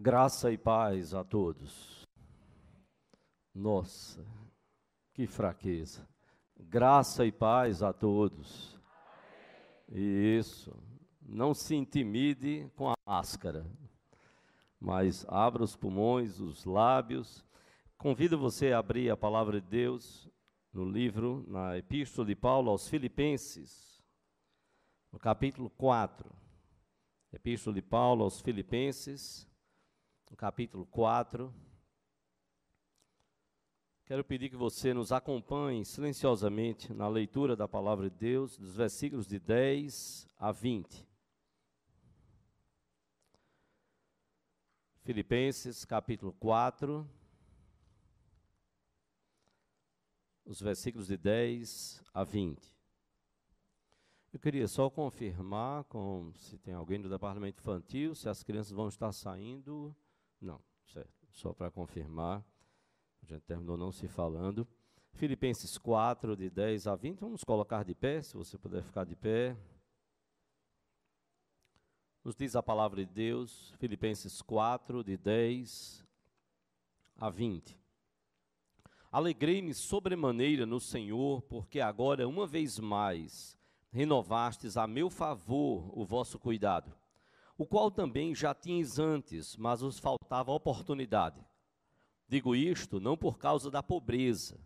Graça e paz a todos. Nossa, que fraqueza. Graça e paz a todos. Isso. Não se intimide com a máscara, mas abra os pulmões, os lábios. Convido você a abrir a palavra de Deus no livro, na Epístola de Paulo aos Filipenses, no capítulo 4. Epístola de Paulo aos Filipenses, no capítulo 4. Quero pedir que você nos acompanhe silenciosamente na leitura da palavra de Deus, dos versículos de 10 a 20. Filipenses, capítulo 4, os versículos de 10 a 20. Eu queria só confirmar com se tem alguém do departamento infantil, se as crianças vão estar saindo. Não, certo. Só para confirmar. A gente terminou não se falando. Filipenses 4, de 10 a 20. Vamos colocar de pé, se você puder ficar de pé. Nos diz a palavra de Deus, Filipenses 4, de 10 a 20. Alegrei-me sobremaneira no Senhor, porque agora, uma vez mais, renovastes a meu favor o vosso cuidado o qual também já tinhas antes, mas os faltava oportunidade. Digo isto não por causa da pobreza,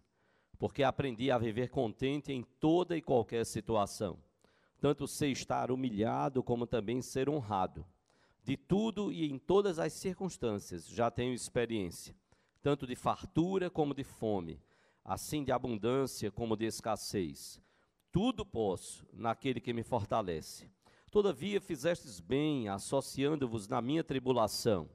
porque aprendi a viver contente em toda e qualquer situação, tanto sei estar humilhado como também ser honrado. De tudo e em todas as circunstâncias já tenho experiência, tanto de fartura como de fome, assim de abundância como de escassez. Tudo posso naquele que me fortalece. Todavia fizestes bem, associando-vos na minha tribulação.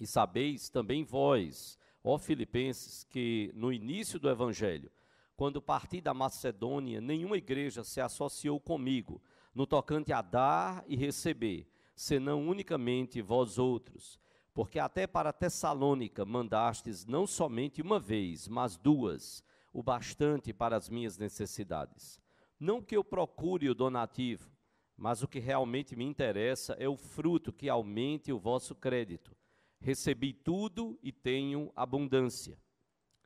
E sabeis também vós, ó Filipenses, que no início do Evangelho, quando parti da Macedônia, nenhuma igreja se associou comigo, no tocante a dar e receber, senão unicamente vós outros. Porque até para Tessalônica mandastes não somente uma vez, mas duas, o bastante para as minhas necessidades. Não que eu procure o donativo, mas o que realmente me interessa é o fruto que aumente o vosso crédito. Recebi tudo e tenho abundância.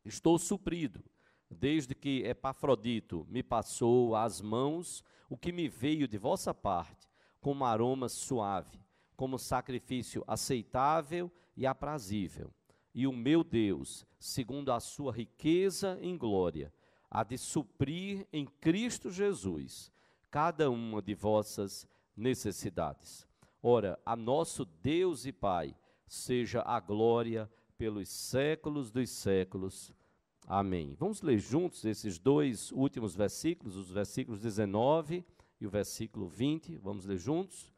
Estou suprido, desde que Epafrodito me passou às mãos o que me veio de vossa parte, como aroma suave, como sacrifício aceitável e aprazível. E o meu Deus, segundo a sua riqueza em glória, há de suprir em Cristo Jesus cada uma de vossas necessidades. Ora, a nosso Deus e Pai seja a glória pelos séculos dos séculos. Amém. Vamos ler juntos esses dois últimos versículos, os versículos 19 e o versículo 20. Vamos ler juntos?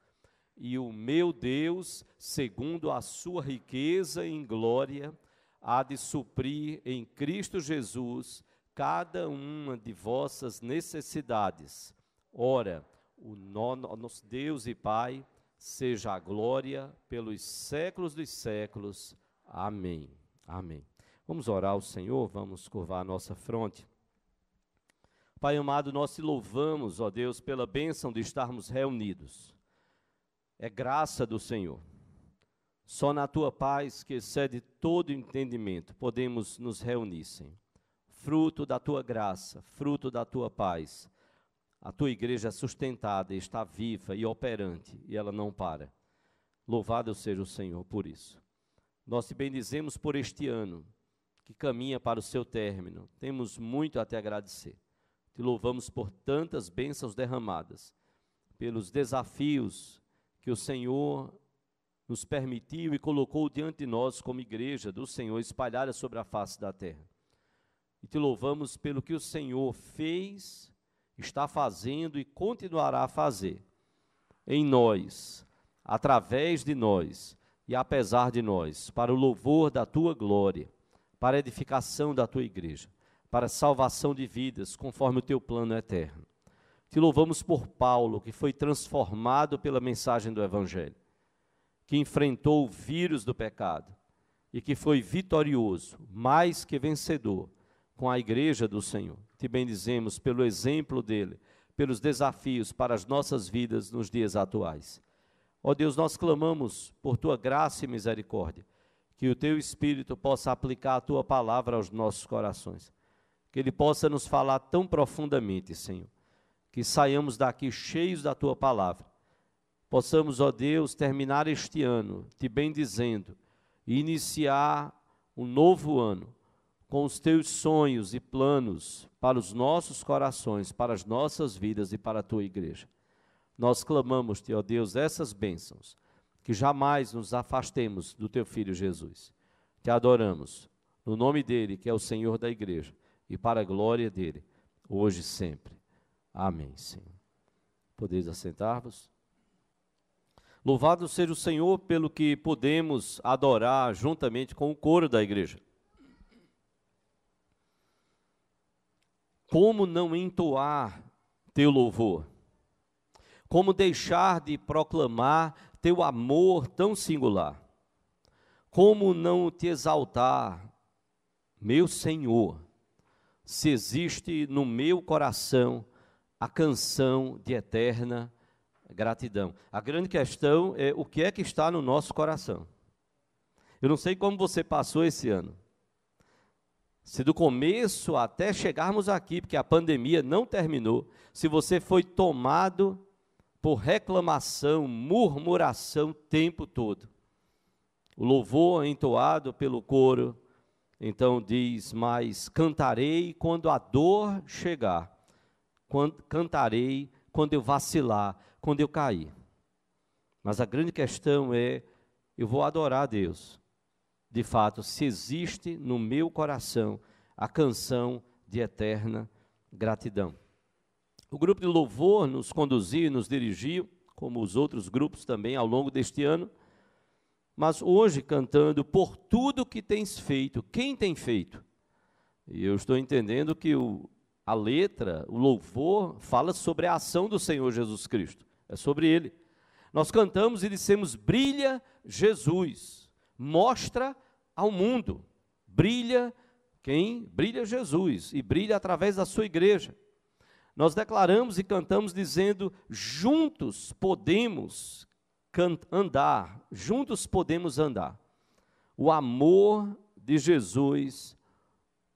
E o meu Deus, segundo a sua riqueza em glória, há de suprir em Cristo Jesus cada uma de vossas necessidades Ora, o nosso Deus e Pai, seja a glória pelos séculos dos séculos. Amém. Amém. Vamos orar ao Senhor, vamos curvar a nossa fronte. Pai amado, nós te louvamos, ó Deus, pela bênção de estarmos reunidos. É graça do Senhor. Só na tua paz, que excede todo entendimento, podemos nos reunir, Senhor. Fruto da tua graça, fruto da tua paz a tua igreja é sustentada, está viva e operante, e ela não para. Louvado seja o Senhor por isso. Nós te bendizemos por este ano, que caminha para o seu término. Temos muito a te agradecer. Te louvamos por tantas bênçãos derramadas, pelos desafios que o Senhor nos permitiu e colocou diante de nós como igreja do Senhor espalhada sobre a face da terra. E te louvamos pelo que o Senhor fez está fazendo e continuará a fazer em nós, através de nós e apesar de nós, para o louvor da tua glória, para a edificação da tua igreja, para a salvação de vidas, conforme o teu plano eterno. Te louvamos por Paulo, que foi transformado pela mensagem do Evangelho, que enfrentou o vírus do pecado e que foi vitorioso, mais que vencedor, com a igreja do Senhor te bendizemos pelo exemplo dele, pelos desafios para as nossas vidas nos dias atuais. Ó Deus, nós clamamos por tua graça e misericórdia, que o teu Espírito possa aplicar a tua palavra aos nossos corações, que ele possa nos falar tão profundamente, Senhor, que saiamos daqui cheios da tua palavra. Possamos, ó Deus, terminar este ano te bendizendo e iniciar um novo ano com os teus sonhos e planos para os nossos corações, para as nossas vidas e para a tua igreja. Nós clamamos-te, ó Deus, essas bênçãos, que jamais nos afastemos do teu filho Jesus. Te adoramos, no nome dele, que é o Senhor da igreja, e para a glória dele, hoje e sempre. Amém, Senhor. Podeis assentar-vos? Louvado seja o Senhor pelo que podemos adorar juntamente com o coro da igreja. Como não entoar teu louvor? Como deixar de proclamar teu amor tão singular? Como não te exaltar, meu Senhor, se existe no meu coração a canção de eterna gratidão. A grande questão é o que é que está no nosso coração. Eu não sei como você passou esse ano. Se do começo até chegarmos aqui, porque a pandemia não terminou, se você foi tomado por reclamação, murmuração o tempo todo. O louvor entoado pelo coro, então diz: Mas cantarei quando a dor chegar, quando, cantarei quando eu vacilar, quando eu cair. Mas a grande questão é: eu vou adorar a Deus. De fato, se existe no meu coração a canção de eterna gratidão. O grupo de louvor nos conduziu e nos dirigiu, como os outros grupos também ao longo deste ano. Mas hoje cantando por tudo que tens feito, quem tem feito? E eu estou entendendo que o, a letra, o louvor, fala sobre a ação do Senhor Jesus Cristo é sobre ele. Nós cantamos e dissemos: brilha Jesus, mostra ao mundo, brilha quem? Brilha Jesus e brilha através da sua igreja. Nós declaramos e cantamos dizendo: juntos podemos andar, juntos podemos andar. O amor de Jesus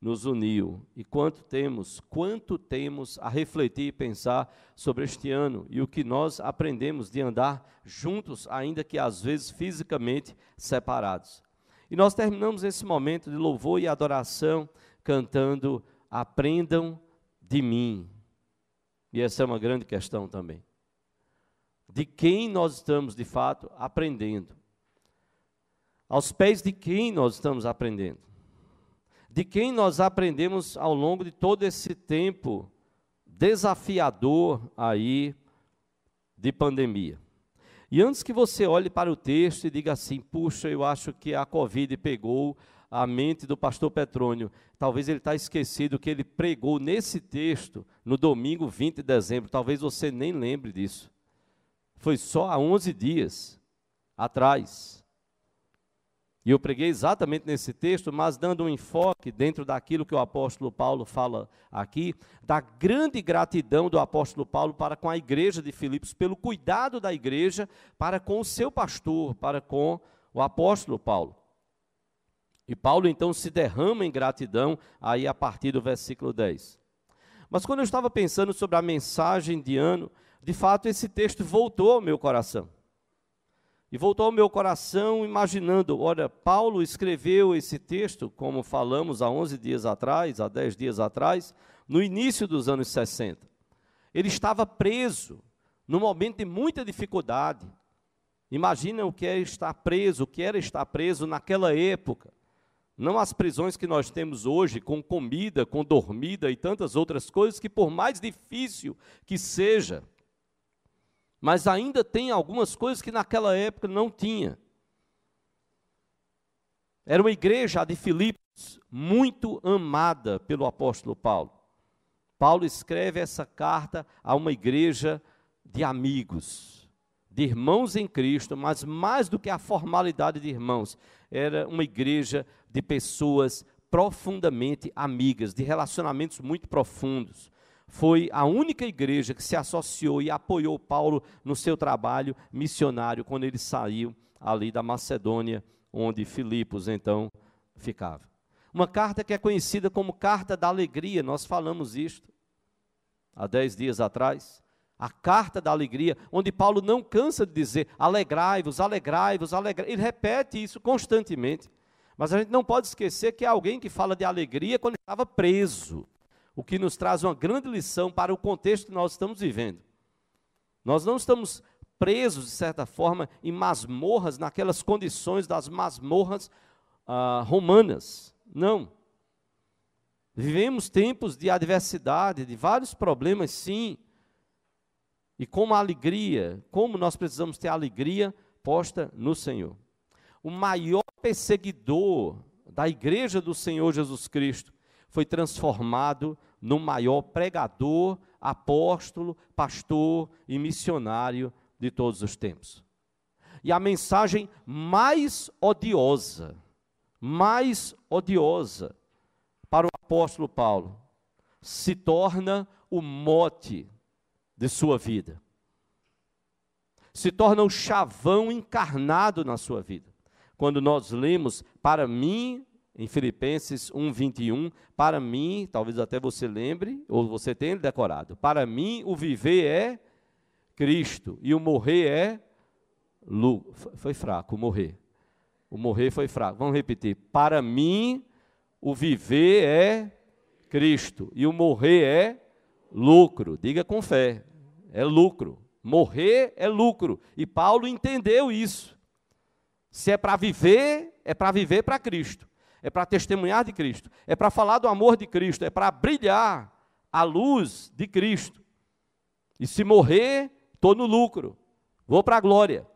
nos uniu. E quanto temos, quanto temos a refletir e pensar sobre este ano e o que nós aprendemos de andar juntos, ainda que às vezes fisicamente separados. E nós terminamos esse momento de louvor e adoração cantando Aprendam de mim. E essa é uma grande questão também. De quem nós estamos de fato aprendendo? Aos pés de quem nós estamos aprendendo? de quem nós aprendemos ao longo de todo esse tempo desafiador aí de pandemia. E antes que você olhe para o texto e diga assim: puxa, eu acho que a Covid pegou a mente do pastor Petrônio. Talvez ele está esquecido que ele pregou nesse texto no domingo 20 de dezembro. Talvez você nem lembre disso. Foi só há 11 dias atrás. E eu preguei exatamente nesse texto, mas dando um enfoque dentro daquilo que o apóstolo Paulo fala aqui, da grande gratidão do apóstolo Paulo para com a igreja de Filipos, pelo cuidado da igreja para com o seu pastor, para com o apóstolo Paulo. E Paulo então se derrama em gratidão aí a partir do versículo 10. Mas quando eu estava pensando sobre a mensagem de ano, de fato esse texto voltou ao meu coração. E voltou ao meu coração imaginando, olha, Paulo escreveu esse texto, como falamos há 11 dias atrás, há 10 dias atrás, no início dos anos 60. Ele estava preso, num momento de muita dificuldade. Imagina o que é estar preso, o que era estar preso naquela época. Não as prisões que nós temos hoje, com comida, com dormida e tantas outras coisas, que por mais difícil que seja, mas ainda tem algumas coisas que naquela época não tinha. Era uma igreja, a de Filipos, muito amada pelo apóstolo Paulo. Paulo escreve essa carta a uma igreja de amigos, de irmãos em Cristo, mas mais do que a formalidade de irmãos, era uma igreja de pessoas profundamente amigas, de relacionamentos muito profundos. Foi a única igreja que se associou e apoiou Paulo no seu trabalho missionário quando ele saiu ali da Macedônia, onde Filipos então ficava. Uma carta que é conhecida como Carta da Alegria, nós falamos isto há dez dias atrás. A carta da alegria, onde Paulo não cansa de dizer: alegrai-vos, alegrai-vos, alegrai. Ele repete isso constantemente. Mas a gente não pode esquecer que é alguém que fala de alegria quando estava preso, o que nos traz uma grande lição para o contexto que nós estamos vivendo. Nós não estamos presos, de certa forma, em masmorras, naquelas condições das masmorras ah, romanas. Não. Vivemos tempos de adversidade, de vários problemas, sim. E como a alegria, como nós precisamos ter alegria posta no Senhor. O maior perseguidor da igreja do Senhor Jesus Cristo foi transformado no maior pregador, apóstolo, pastor e missionário de todos os tempos. E a mensagem mais odiosa, mais odiosa para o apóstolo Paulo, se torna o mote de sua vida. Se torna o chavão encarnado na sua vida. Quando nós lemos, para mim, em Filipenses 1:21, para mim, talvez até você lembre, ou você tenha decorado, para mim o viver é Cristo e o morrer é lucro. Foi fraco o morrer. O morrer foi fraco. Vamos repetir. Para mim o viver é Cristo e o morrer é lucro. Diga com fé. É lucro. Morrer é lucro. E Paulo entendeu isso. Se é para viver, é para viver para Cristo. É para testemunhar de Cristo. É para falar do amor de Cristo. É para brilhar a luz de Cristo. E se morrer, estou no lucro. Vou para a glória.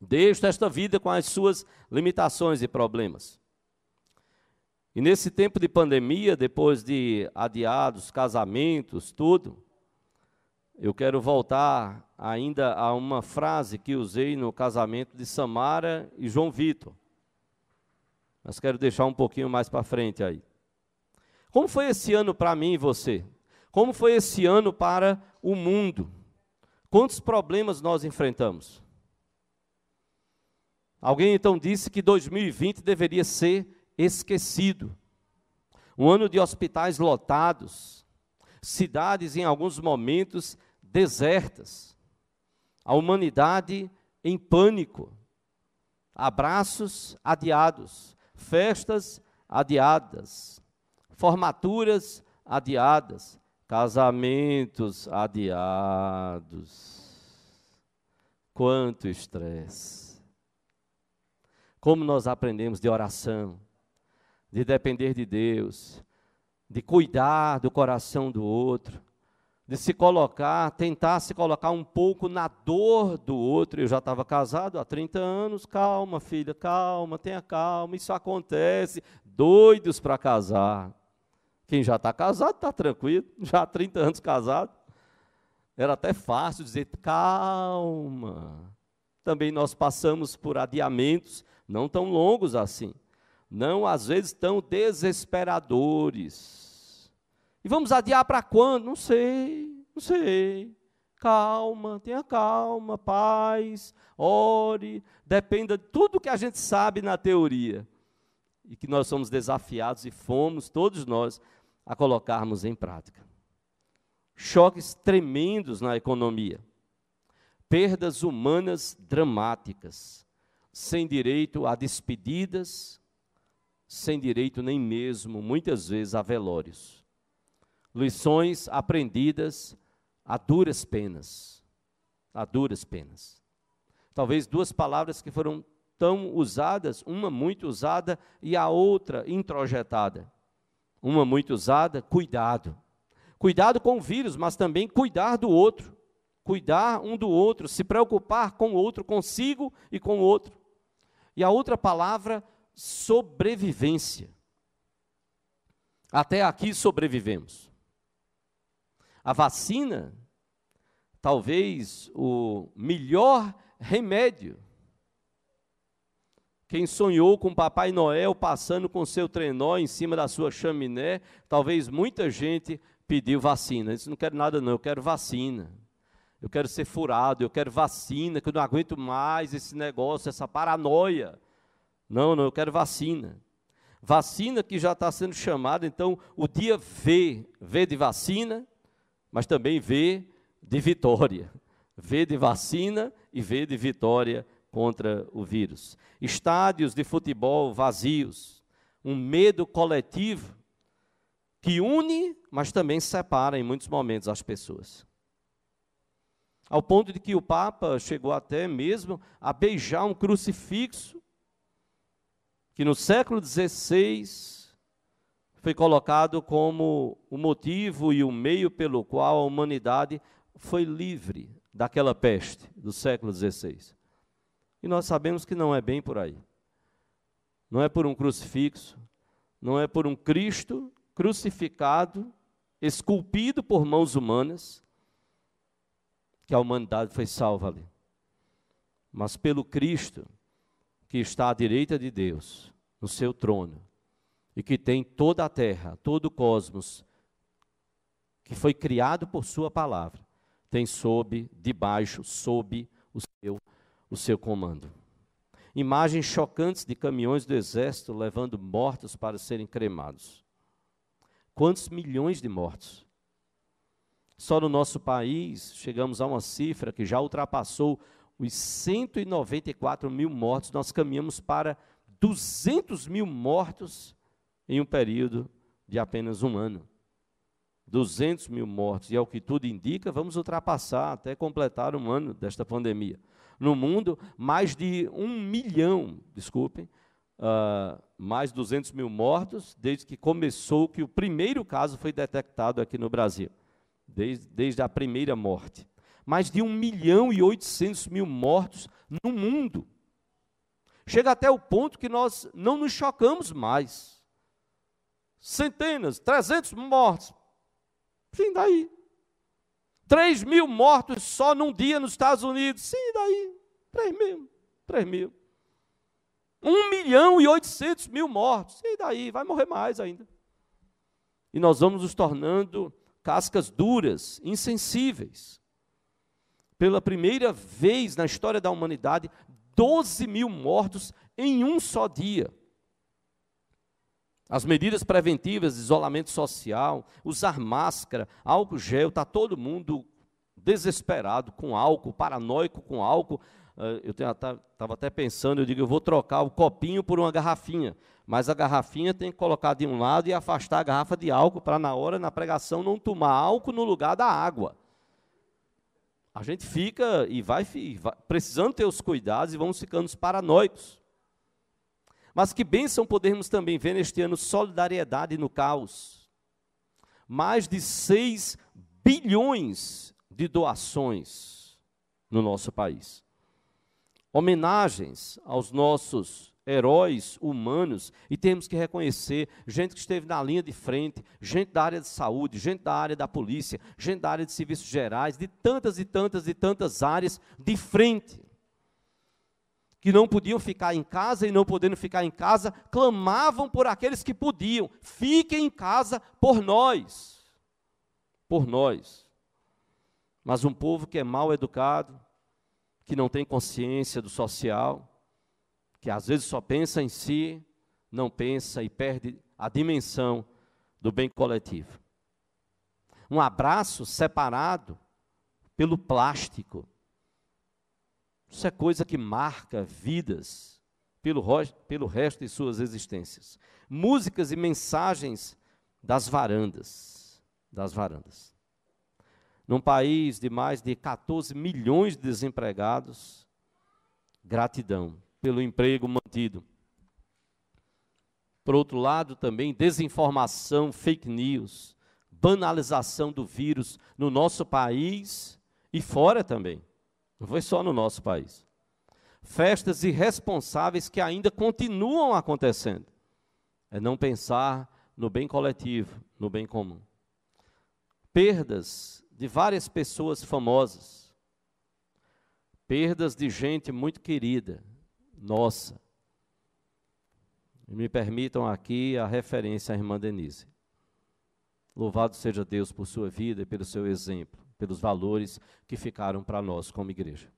Deixo esta vida com as suas limitações e problemas. E nesse tempo de pandemia, depois de adiados, casamentos, tudo, eu quero voltar ainda a uma frase que usei no casamento de Samara e João Vitor. Mas quero deixar um pouquinho mais para frente aí. Como foi esse ano para mim e você? Como foi esse ano para o mundo? Quantos problemas nós enfrentamos? Alguém então disse que 2020 deveria ser esquecido. Um ano de hospitais lotados, cidades em alguns momentos desertas, a humanidade em pânico, abraços adiados, festas adiadas, formaturas adiadas, casamentos adiados. Quanto estresse. Como nós aprendemos de oração, de depender de Deus, de cuidar do coração do outro, de se colocar, tentar se colocar um pouco na dor do outro. Eu já estava casado há 30 anos, calma, filha, calma, tenha calma, isso acontece. Doidos para casar. Quem já está casado está tranquilo, já há 30 anos casado. Era até fácil dizer, calma. Também nós passamos por adiamentos não tão longos assim não às vezes tão desesperadores. E vamos adiar para quando? Não sei, não sei. Calma, tenha calma, paz, ore, dependa de tudo que a gente sabe na teoria. E que nós somos desafiados e fomos, todos nós, a colocarmos em prática. Choques tremendos na economia, perdas humanas dramáticas, sem direito a despedidas, sem direito nem mesmo, muitas vezes, a velórios. Lições aprendidas a duras penas. A duras penas. Talvez duas palavras que foram tão usadas, uma muito usada e a outra introjetada. Uma muito usada, cuidado. Cuidado com o vírus, mas também cuidar do outro. Cuidar um do outro, se preocupar com o outro, consigo e com o outro. E a outra palavra, sobrevivência. Até aqui sobrevivemos. A vacina, talvez o melhor remédio. Quem sonhou com Papai Noel passando com seu trenó em cima da sua chaminé, talvez muita gente pediu vacina. Disse: Não quero nada, não, eu quero vacina. Eu quero ser furado, eu quero vacina, que eu não aguento mais esse negócio, essa paranoia. Não, não, eu quero vacina. Vacina que já está sendo chamada, então, o dia V, V de vacina, mas também V de vitória. V de vacina e V de vitória contra o vírus. Estádios de futebol vazios, um medo coletivo que une, mas também separa em muitos momentos as pessoas. Ao ponto de que o Papa chegou até mesmo a beijar um crucifixo, que no século XVI foi colocado como o motivo e o meio pelo qual a humanidade foi livre daquela peste do século XVI. E nós sabemos que não é bem por aí. Não é por um crucifixo, não é por um Cristo crucificado, esculpido por mãos humanas, que a humanidade foi salva ali. Mas pelo Cristo que está à direita de Deus, no seu trono, e que tem toda a terra, todo o cosmos, que foi criado por Sua palavra, tem sob, debaixo, sob o seu, o seu comando. Imagens chocantes de caminhões do exército levando mortos para serem cremados. Quantos milhões de mortos? Só no nosso país chegamos a uma cifra que já ultrapassou os 194 mil mortos. Nós caminhamos para 200 mil mortos em um período de apenas um ano. 200 mil mortos, e ao que tudo indica, vamos ultrapassar até completar um ano desta pandemia. No mundo, mais de um milhão, desculpem, uh, mais 200 mil mortos, desde que começou, que o primeiro caso foi detectado aqui no Brasil, desde, desde a primeira morte. Mais de 1 milhão e 800 mil mortos no mundo. Chega até o ponto que nós não nos chocamos mais. Centenas, 300 mortos, Sim, daí. 3 mil mortos só num dia nos Estados Unidos. Sim, daí. 3 mil. 3 mil. 1 milhão e 800 mil mortos. E daí? Vai morrer mais ainda. E nós vamos nos tornando cascas duras, insensíveis. Pela primeira vez na história da humanidade, 12 mil mortos em um só dia. As medidas preventivas, isolamento social, usar máscara, álcool gel, está todo mundo desesperado com álcool, paranoico com álcool. Uh, eu estava até pensando, eu digo, eu vou trocar o copinho por uma garrafinha, mas a garrafinha tem que colocar de um lado e afastar a garrafa de álcool para na hora, na pregação, não tomar álcool no lugar da água. A gente fica e vai, vai precisando ter os cuidados e vamos ficando paranoicos. Mas que bênção podermos também ver neste ano solidariedade no caos. Mais de 6 bilhões de doações no nosso país. Homenagens aos nossos heróis humanos e temos que reconhecer gente que esteve na linha de frente, gente da área de saúde, gente da área da polícia, gente da área de serviços gerais, de tantas e tantas e tantas áreas de frente que não podiam ficar em casa e não podendo ficar em casa, clamavam por aqueles que podiam. Fiquem em casa por nós. Por nós. Mas um povo que é mal educado, que não tem consciência do social, que às vezes só pensa em si, não pensa e perde a dimensão do bem coletivo. Um abraço separado pelo plástico, isso é coisa que marca vidas pelo, pelo resto de suas existências. Músicas e mensagens das varandas, das varandas. Num país de mais de 14 milhões de desempregados, gratidão pelo emprego mantido. Por outro lado, também desinformação, fake news, banalização do vírus no nosso país e fora também. Não foi só no nosso país. Festas irresponsáveis que ainda continuam acontecendo. É não pensar no bem coletivo, no bem comum. Perdas de várias pessoas famosas. Perdas de gente muito querida, nossa. Me permitam aqui a referência à irmã Denise. Louvado seja Deus por sua vida e pelo seu exemplo, pelos valores que ficaram para nós como igreja.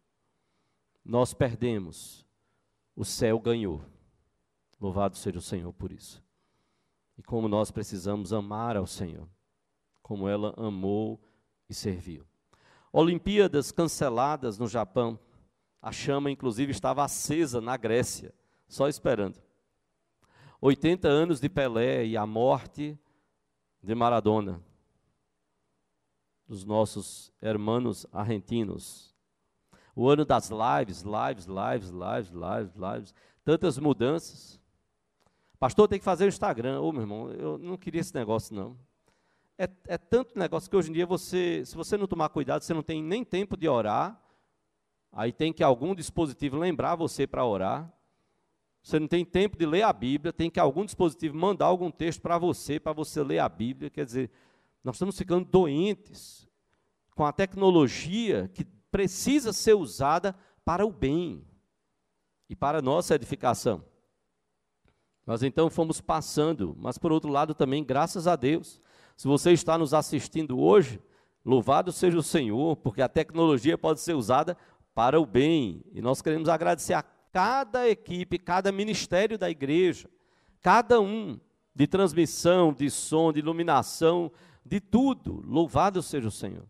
Nós perdemos, o céu ganhou. Louvado seja o Senhor por isso. E como nós precisamos amar ao Senhor, como ela amou e serviu. Olimpíadas canceladas no Japão. A chama, inclusive, estava acesa na Grécia, só esperando. 80 anos de Pelé e a morte de Maradona, dos nossos hermanos argentinos. O ano das lives, lives, lives, lives, lives, lives, tantas mudanças. Pastor, tem que fazer o Instagram. Ô, meu irmão, eu não queria esse negócio, não. É, é tanto negócio que hoje em dia você, se você não tomar cuidado, você não tem nem tempo de orar. Aí tem que algum dispositivo lembrar você para orar. Você não tem tempo de ler a Bíblia, tem que algum dispositivo mandar algum texto para você, para você ler a Bíblia. Quer dizer, nós estamos ficando doentes com a tecnologia que precisa ser usada para o bem e para a nossa edificação. Nós então fomos passando, mas por outro lado também, graças a Deus, se você está nos assistindo hoje, louvado seja o Senhor, porque a tecnologia pode ser usada para o bem. E nós queremos agradecer a cada equipe, cada ministério da igreja, cada um de transmissão, de som, de iluminação, de tudo. Louvado seja o Senhor.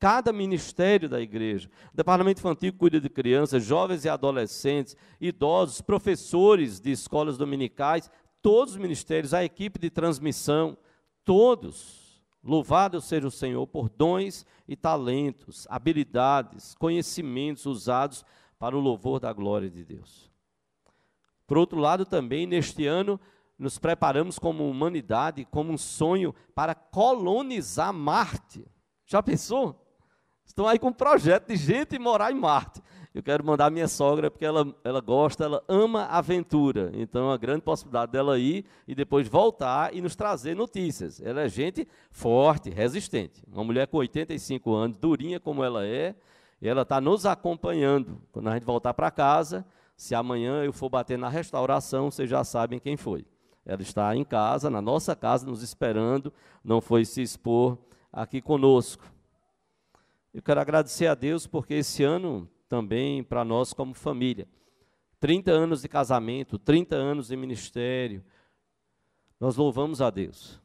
Cada ministério da igreja, departamento infantil cuida de crianças, jovens e adolescentes, idosos, professores de escolas dominicais, todos os ministérios, a equipe de transmissão, todos. Louvado seja o Senhor por dons e talentos, habilidades, conhecimentos usados para o louvor da glória de Deus. Por outro lado, também, neste ano, nos preparamos como humanidade, como um sonho para colonizar Marte. Já pensou? Estão aí com um projeto de gente morar em Marte. Eu quero mandar minha sogra, porque ela, ela gosta, ela ama aventura. Então, é uma grande possibilidade dela ir e depois voltar e nos trazer notícias. Ela é gente forte, resistente. Uma mulher com 85 anos, durinha como ela é, e ela está nos acompanhando. Quando a gente voltar para casa, se amanhã eu for bater na restauração, vocês já sabem quem foi. Ela está em casa, na nossa casa, nos esperando, não foi se expor aqui conosco. Eu quero agradecer a Deus porque esse ano também para nós como família, 30 anos de casamento, 30 anos de ministério, nós louvamos a Deus.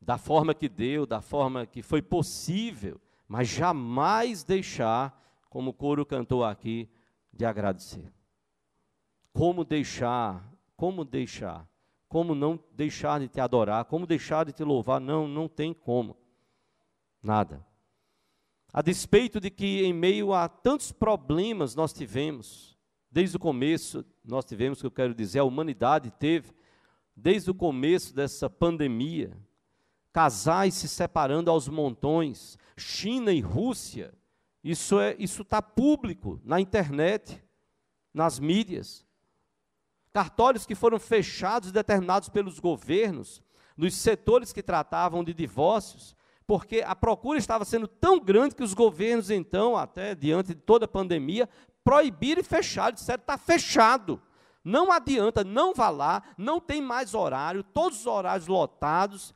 Da forma que deu, da forma que foi possível mas jamais deixar, como o coro cantou aqui, de agradecer. Como deixar, como deixar, como não deixar de te adorar, como deixar de te louvar, não, não tem como. Nada. A despeito de que em meio a tantos problemas nós tivemos, desde o começo, nós tivemos, que eu quero dizer, a humanidade teve, desde o começo dessa pandemia, casais se separando aos montões, China e Rússia, isso é, isso está público na internet, nas mídias. Cartórios que foram fechados e determinados pelos governos, nos setores que tratavam de divórcios, porque a procura estava sendo tão grande que os governos, então, até diante de toda a pandemia, proibiram e fecharam, disseram, está fechado. Não adianta, não vá lá, não tem mais horário, todos os horários lotados,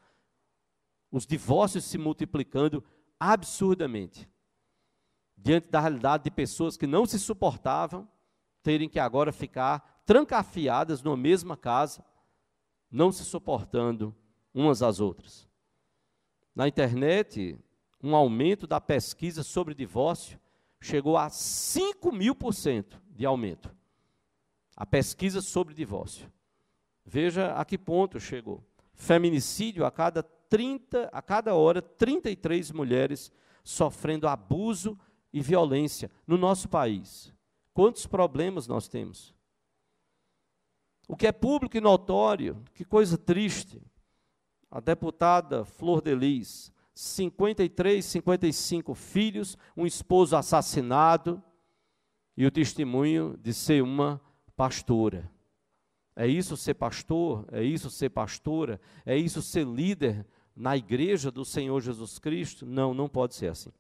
os divórcios se multiplicando absurdamente. Diante da realidade de pessoas que não se suportavam, terem que agora ficar trancafiadas numa mesma casa, não se suportando umas às outras. Na internet, um aumento da pesquisa sobre divórcio chegou a 5 mil por cento de aumento. A pesquisa sobre divórcio. Veja a que ponto chegou. Feminicídio a cada 30, a cada hora, 33 mulheres sofrendo abuso e violência no nosso país. Quantos problemas nós temos? O que é público e notório, que coisa triste. A deputada Flor de Lis, 53, 55 filhos, um esposo assassinado e o testemunho de ser uma pastora. É isso ser pastor? É isso ser pastora? É isso ser líder na igreja do Senhor Jesus Cristo? Não, não pode ser assim.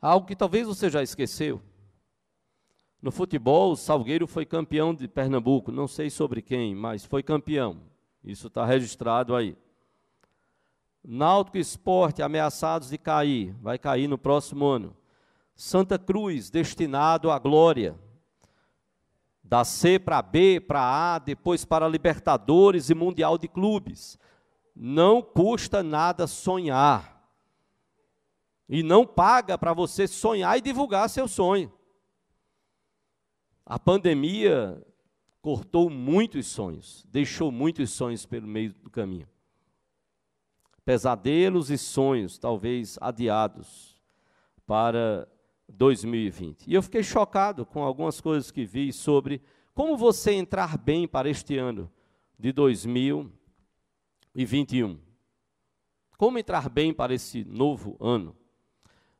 Algo que talvez você já esqueceu. No futebol, o Salgueiro foi campeão de Pernambuco, não sei sobre quem, mas foi campeão. Isso está registrado aí. Náutico Esporte, ameaçados de cair, vai cair no próximo ano. Santa Cruz, destinado à glória. Da C para B, para A, depois para Libertadores e Mundial de Clubes. Não custa nada sonhar. E não paga para você sonhar e divulgar seu sonho. A pandemia cortou muitos sonhos, deixou muitos sonhos pelo meio do caminho pesadelos e sonhos, talvez adiados para 2020. E eu fiquei chocado com algumas coisas que vi sobre como você entrar bem para este ano de 2021. Como entrar bem para esse novo ano?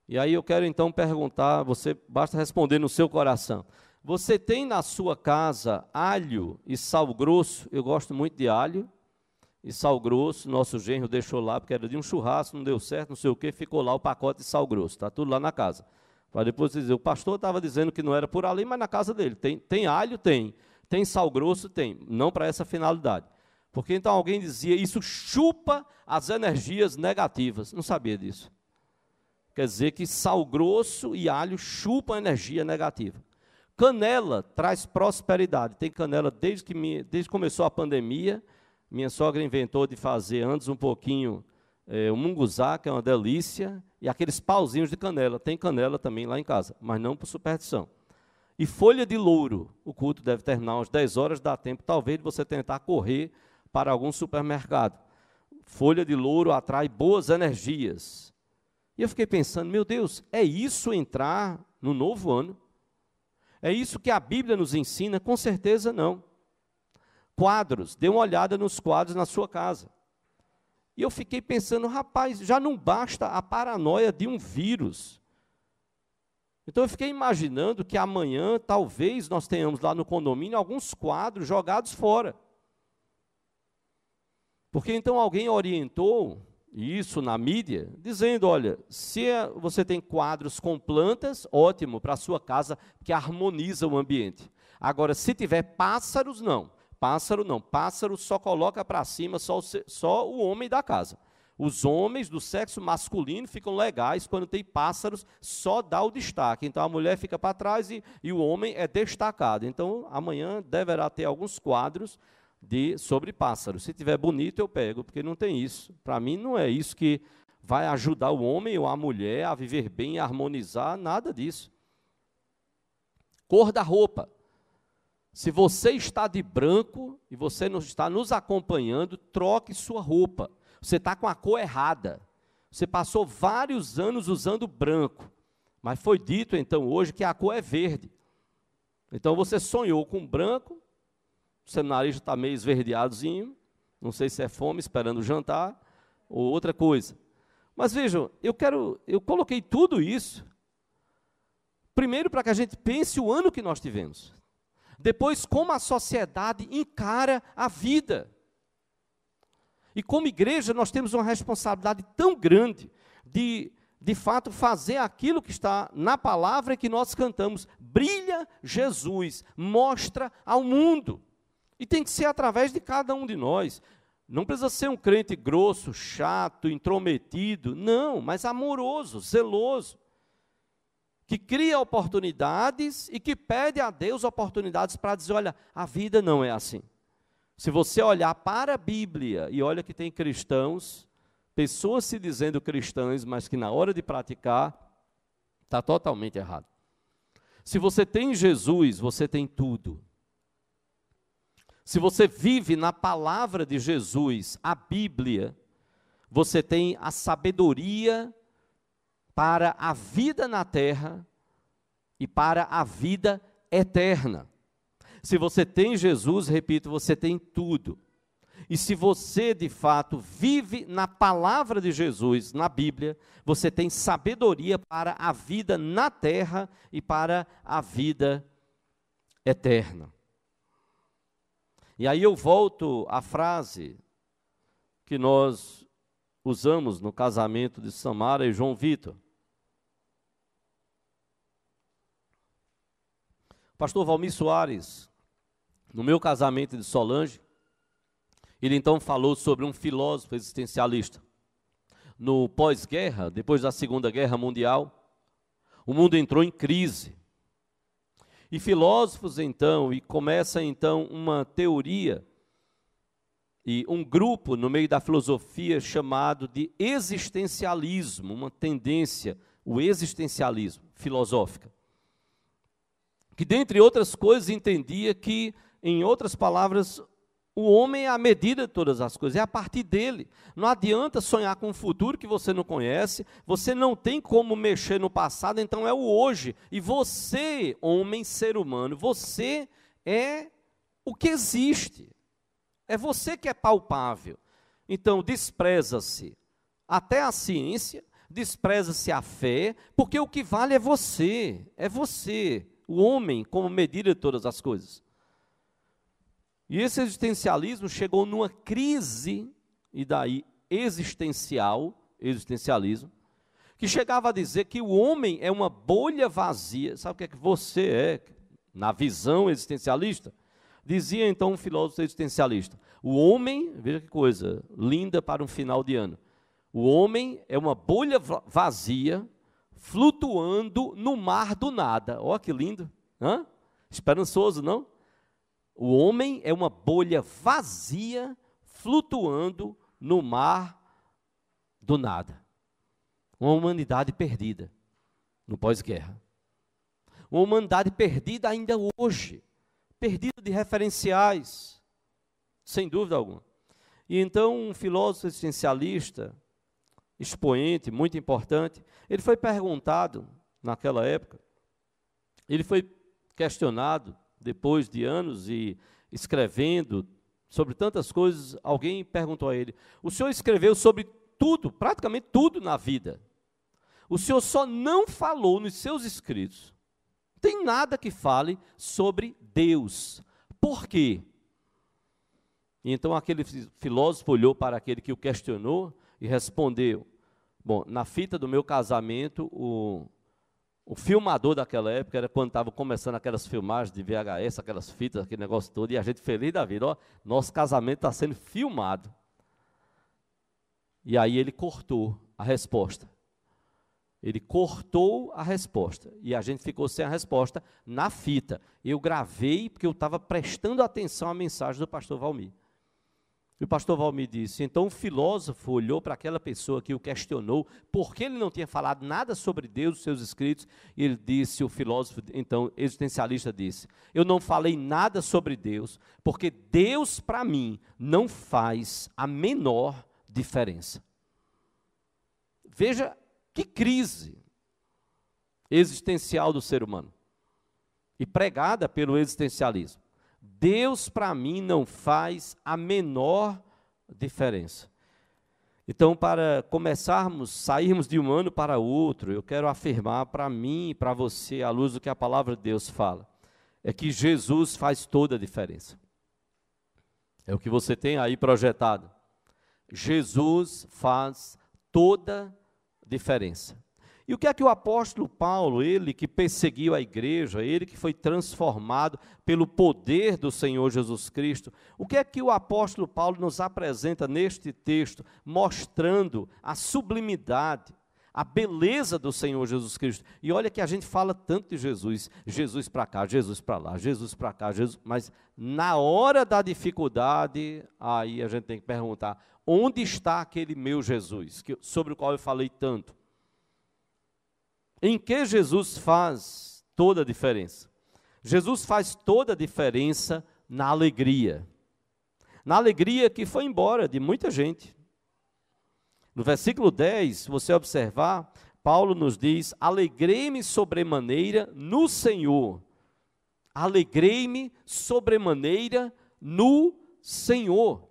E aí eu quero então perguntar, você basta responder no seu coração. Você tem na sua casa alho e sal grosso? Eu gosto muito de alho e sal grosso, nosso genro deixou lá, porque era de um churrasco, não deu certo, não sei o que, ficou lá o pacote de sal grosso, está tudo lá na casa. Para depois dizer, o pastor estava dizendo que não era por ali, mas na casa dele. Tem, tem alho? Tem. Tem sal grosso? Tem. Não para essa finalidade. Porque então alguém dizia, isso chupa as energias negativas. Não sabia disso. Quer dizer que sal grosso e alho chupam energia negativa. Canela traz prosperidade. Tem canela desde que, me, desde que começou a pandemia minha sogra inventou de fazer antes um pouquinho é, o munguzá, que é uma delícia, e aqueles pauzinhos de canela. Tem canela também lá em casa, mas não por superstição. E folha de louro. O culto deve terminar às 10 horas, dá tempo talvez de você tentar correr para algum supermercado. Folha de louro atrai boas energias. E eu fiquei pensando, meu Deus, é isso entrar no novo ano? É isso que a Bíblia nos ensina? Com certeza não quadros, dê uma olhada nos quadros na sua casa. E eu fiquei pensando, rapaz, já não basta a paranoia de um vírus. Então eu fiquei imaginando que amanhã talvez nós tenhamos lá no condomínio alguns quadros jogados fora. Porque então alguém orientou isso na mídia, dizendo: olha, se você tem quadros com plantas, ótimo para a sua casa, que harmoniza o ambiente. Agora, se tiver pássaros, não. Pássaro não, pássaro só coloca para cima só o, só o homem da casa. Os homens do sexo masculino ficam legais quando tem pássaros, só dá o destaque. Então a mulher fica para trás e, e o homem é destacado. Então amanhã deverá ter alguns quadros de sobre pássaros. Se tiver bonito, eu pego, porque não tem isso. Para mim, não é isso que vai ajudar o homem ou a mulher a viver bem, a harmonizar, nada disso. Cor da roupa. Se você está de branco e você não está nos acompanhando, troque sua roupa. Você está com a cor errada. Você passou vários anos usando branco, mas foi dito então hoje que a cor é verde. Então você sonhou com branco, o seminarista está meio esverdeadozinho, não sei se é fome esperando jantar ou outra coisa. Mas vejam, eu quero, eu coloquei tudo isso primeiro para que a gente pense o ano que nós tivemos. Depois, como a sociedade encara a vida. E como igreja, nós temos uma responsabilidade tão grande de, de fato, fazer aquilo que está na palavra que nós cantamos. Brilha Jesus, mostra ao mundo. E tem que ser através de cada um de nós. Não precisa ser um crente grosso, chato, intrometido, não, mas amoroso, zeloso que cria oportunidades e que pede a Deus oportunidades para dizer: olha, a vida não é assim. Se você olhar para a Bíblia e olha que tem cristãos, pessoas se dizendo cristãs, mas que na hora de praticar está totalmente errado. Se você tem Jesus, você tem tudo. Se você vive na palavra de Jesus, a Bíblia, você tem a sabedoria para a vida na terra e para a vida eterna. Se você tem Jesus, repito, você tem tudo. E se você de fato vive na palavra de Jesus, na Bíblia, você tem sabedoria para a vida na terra e para a vida eterna. E aí eu volto à frase que nós usamos no casamento de Samara e João Vitor. Pastor Valmir Soares, no meu casamento de Solange, Ele então falou sobre um filósofo existencialista. No pós-guerra, depois da Segunda Guerra Mundial, o mundo entrou em crise. E filósofos então, e começa então uma teoria e um grupo no meio da filosofia chamado de existencialismo, uma tendência, o existencialismo filosófica. Que dentre outras coisas entendia que, em outras palavras, o homem é a medida de todas as coisas, é a partir dele. Não adianta sonhar com um futuro que você não conhece, você não tem como mexer no passado, então é o hoje. E você, homem, ser humano, você é o que existe. É você que é palpável. Então, despreza-se até a ciência, despreza-se a fé, porque o que vale é você, é você, o homem, como medida de todas as coisas. E esse existencialismo chegou numa crise, e daí existencial, existencialismo, que chegava a dizer que o homem é uma bolha vazia. Sabe o que é que você é, na visão existencialista? Dizia então um filósofo existencialista: o homem, veja que coisa linda para um final de ano. O homem é uma bolha vazia flutuando no mar do nada. Olha que lindo. Hã? Esperançoso, não? O homem é uma bolha vazia flutuando no mar do nada. Uma humanidade perdida no pós-guerra. Uma humanidade perdida ainda hoje, perdida de referenciais, sem dúvida alguma. E então um filósofo existencialista, expoente, muito importante, ele foi perguntado naquela época, ele foi questionado depois de anos e escrevendo sobre tantas coisas, alguém perguntou a ele: O senhor escreveu sobre tudo, praticamente tudo na vida. O senhor só não falou nos seus escritos. Tem nada que fale sobre Deus. Por quê? E então aquele filósofo olhou para aquele que o questionou e respondeu: Bom, na fita do meu casamento, o, o filmador daquela época era quando estava começando aquelas filmagens de VHS, aquelas fitas, aquele negócio todo, e a gente feliz da vida, ó, nosso casamento está sendo filmado. E aí ele cortou a resposta. Ele cortou a resposta. E a gente ficou sem a resposta na fita. Eu gravei porque eu estava prestando atenção à mensagem do pastor Valmir. E o pastor Valmir disse: então o filósofo olhou para aquela pessoa que o questionou, porque ele não tinha falado nada sobre Deus, os seus escritos, e ele disse: o filósofo, então, existencialista, disse: Eu não falei nada sobre Deus, porque Deus, para mim, não faz a menor diferença. Veja que crise existencial do ser humano, e pregada pelo existencialismo. Deus para mim não faz a menor diferença. Então, para começarmos, sairmos de um ano para outro, eu quero afirmar para mim e para você, à luz do que a palavra de Deus fala, é que Jesus faz toda a diferença. É o que você tem aí projetado. Jesus faz toda a diferença. E o que é que o apóstolo Paulo, ele que perseguiu a igreja, ele que foi transformado pelo poder do Senhor Jesus Cristo, o que é que o apóstolo Paulo nos apresenta neste texto, mostrando a sublimidade, a beleza do Senhor Jesus Cristo? E olha que a gente fala tanto de Jesus, Jesus para cá, Jesus para lá, Jesus para cá, Jesus, mas na hora da dificuldade, aí a gente tem que perguntar: onde está aquele meu Jesus, sobre o qual eu falei tanto? Em que Jesus faz toda a diferença? Jesus faz toda a diferença na alegria. Na alegria que foi embora de muita gente. No versículo 10, se você observar, Paulo nos diz: Alegrei-me sobremaneira no Senhor. Alegrei-me sobremaneira no Senhor.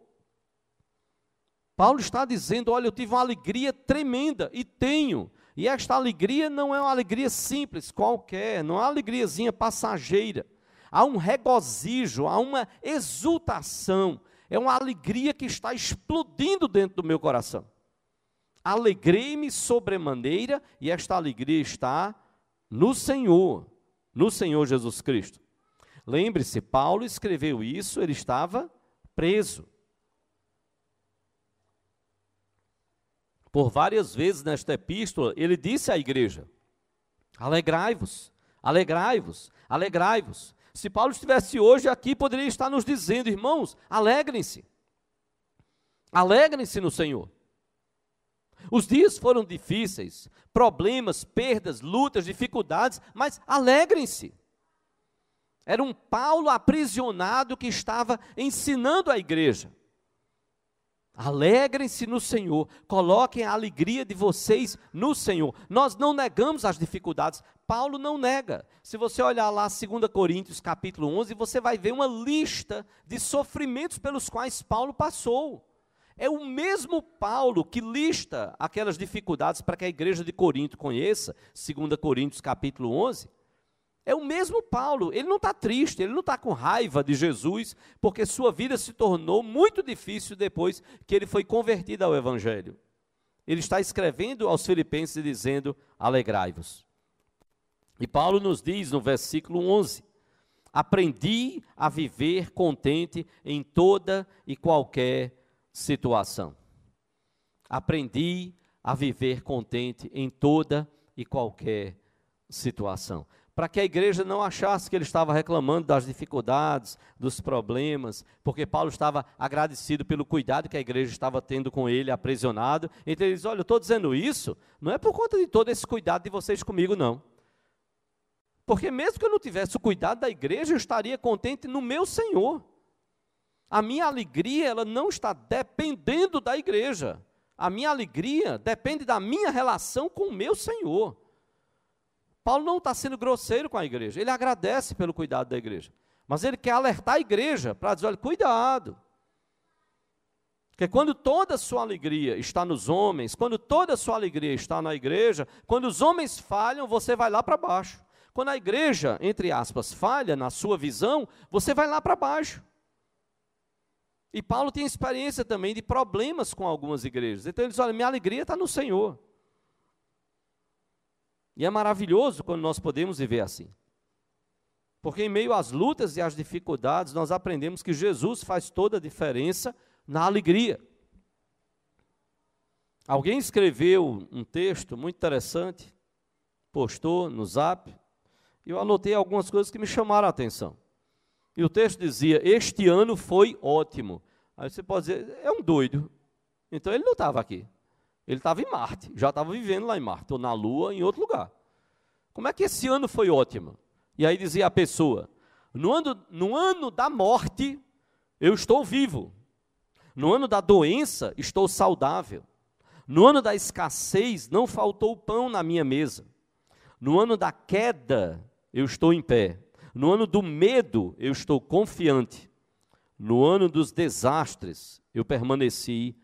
Paulo está dizendo: Olha, eu tive uma alegria tremenda e tenho e esta alegria não é uma alegria simples, qualquer, não é uma alegriazinha passageira. Há um regozijo, há uma exultação, é uma alegria que está explodindo dentro do meu coração. Alegrei-me sobremaneira e esta alegria está no Senhor, no Senhor Jesus Cristo. Lembre-se, Paulo escreveu isso, ele estava preso. Por várias vezes nesta epístola, ele disse à igreja: alegrai-vos, alegrai-vos, alegrai-vos. Se Paulo estivesse hoje aqui, poderia estar nos dizendo, irmãos, alegrem-se. Alegrem-se no Senhor. Os dias foram difíceis, problemas, perdas, lutas, dificuldades, mas alegrem-se. Era um Paulo aprisionado que estava ensinando a igreja. Alegrem-se no Senhor, coloquem a alegria de vocês no Senhor. Nós não negamos as dificuldades, Paulo não nega. Se você olhar lá 2 Coríntios capítulo 11, você vai ver uma lista de sofrimentos pelos quais Paulo passou. É o mesmo Paulo que lista aquelas dificuldades para que a igreja de Corinto conheça, 2 Coríntios capítulo 11. É o mesmo Paulo, ele não está triste, ele não está com raiva de Jesus, porque sua vida se tornou muito difícil depois que ele foi convertido ao Evangelho. Ele está escrevendo aos Filipenses dizendo: alegrai-vos. E Paulo nos diz no versículo 11: Aprendi a viver contente em toda e qualquer situação. Aprendi a viver contente em toda e qualquer situação para que a igreja não achasse que ele estava reclamando das dificuldades, dos problemas, porque Paulo estava agradecido pelo cuidado que a igreja estava tendo com ele, aprisionado. Então ele diz: Olha, eu estou dizendo isso, não é por conta de todo esse cuidado de vocês comigo, não. Porque mesmo que eu não tivesse o cuidado da igreja, eu estaria contente no meu Senhor. A minha alegria, ela não está dependendo da igreja. A minha alegria depende da minha relação com o meu Senhor. Paulo não está sendo grosseiro com a igreja, ele agradece pelo cuidado da igreja. Mas ele quer alertar a igreja para dizer: olha, cuidado. Porque quando toda a sua alegria está nos homens, quando toda a sua alegria está na igreja, quando os homens falham, você vai lá para baixo. Quando a igreja, entre aspas, falha na sua visão, você vai lá para baixo. E Paulo tem experiência também de problemas com algumas igrejas. Então ele diz: olha, minha alegria está no Senhor. E é maravilhoso quando nós podemos viver assim. Porque em meio às lutas e às dificuldades, nós aprendemos que Jesus faz toda a diferença na alegria. Alguém escreveu um texto muito interessante, postou no zap, e eu anotei algumas coisas que me chamaram a atenção. E o texto dizia: Este ano foi ótimo. Aí você pode dizer: é um doido. Então ele não estava aqui. Ele estava em Marte, já estava vivendo lá em Marte, ou na Lua, em outro lugar. Como é que esse ano foi ótimo? E aí dizia a pessoa: no ano, no ano da morte, eu estou vivo. No ano da doença, estou saudável. No ano da escassez, não faltou pão na minha mesa. No ano da queda, eu estou em pé. No ano do medo, eu estou confiante. No ano dos desastres, eu permaneci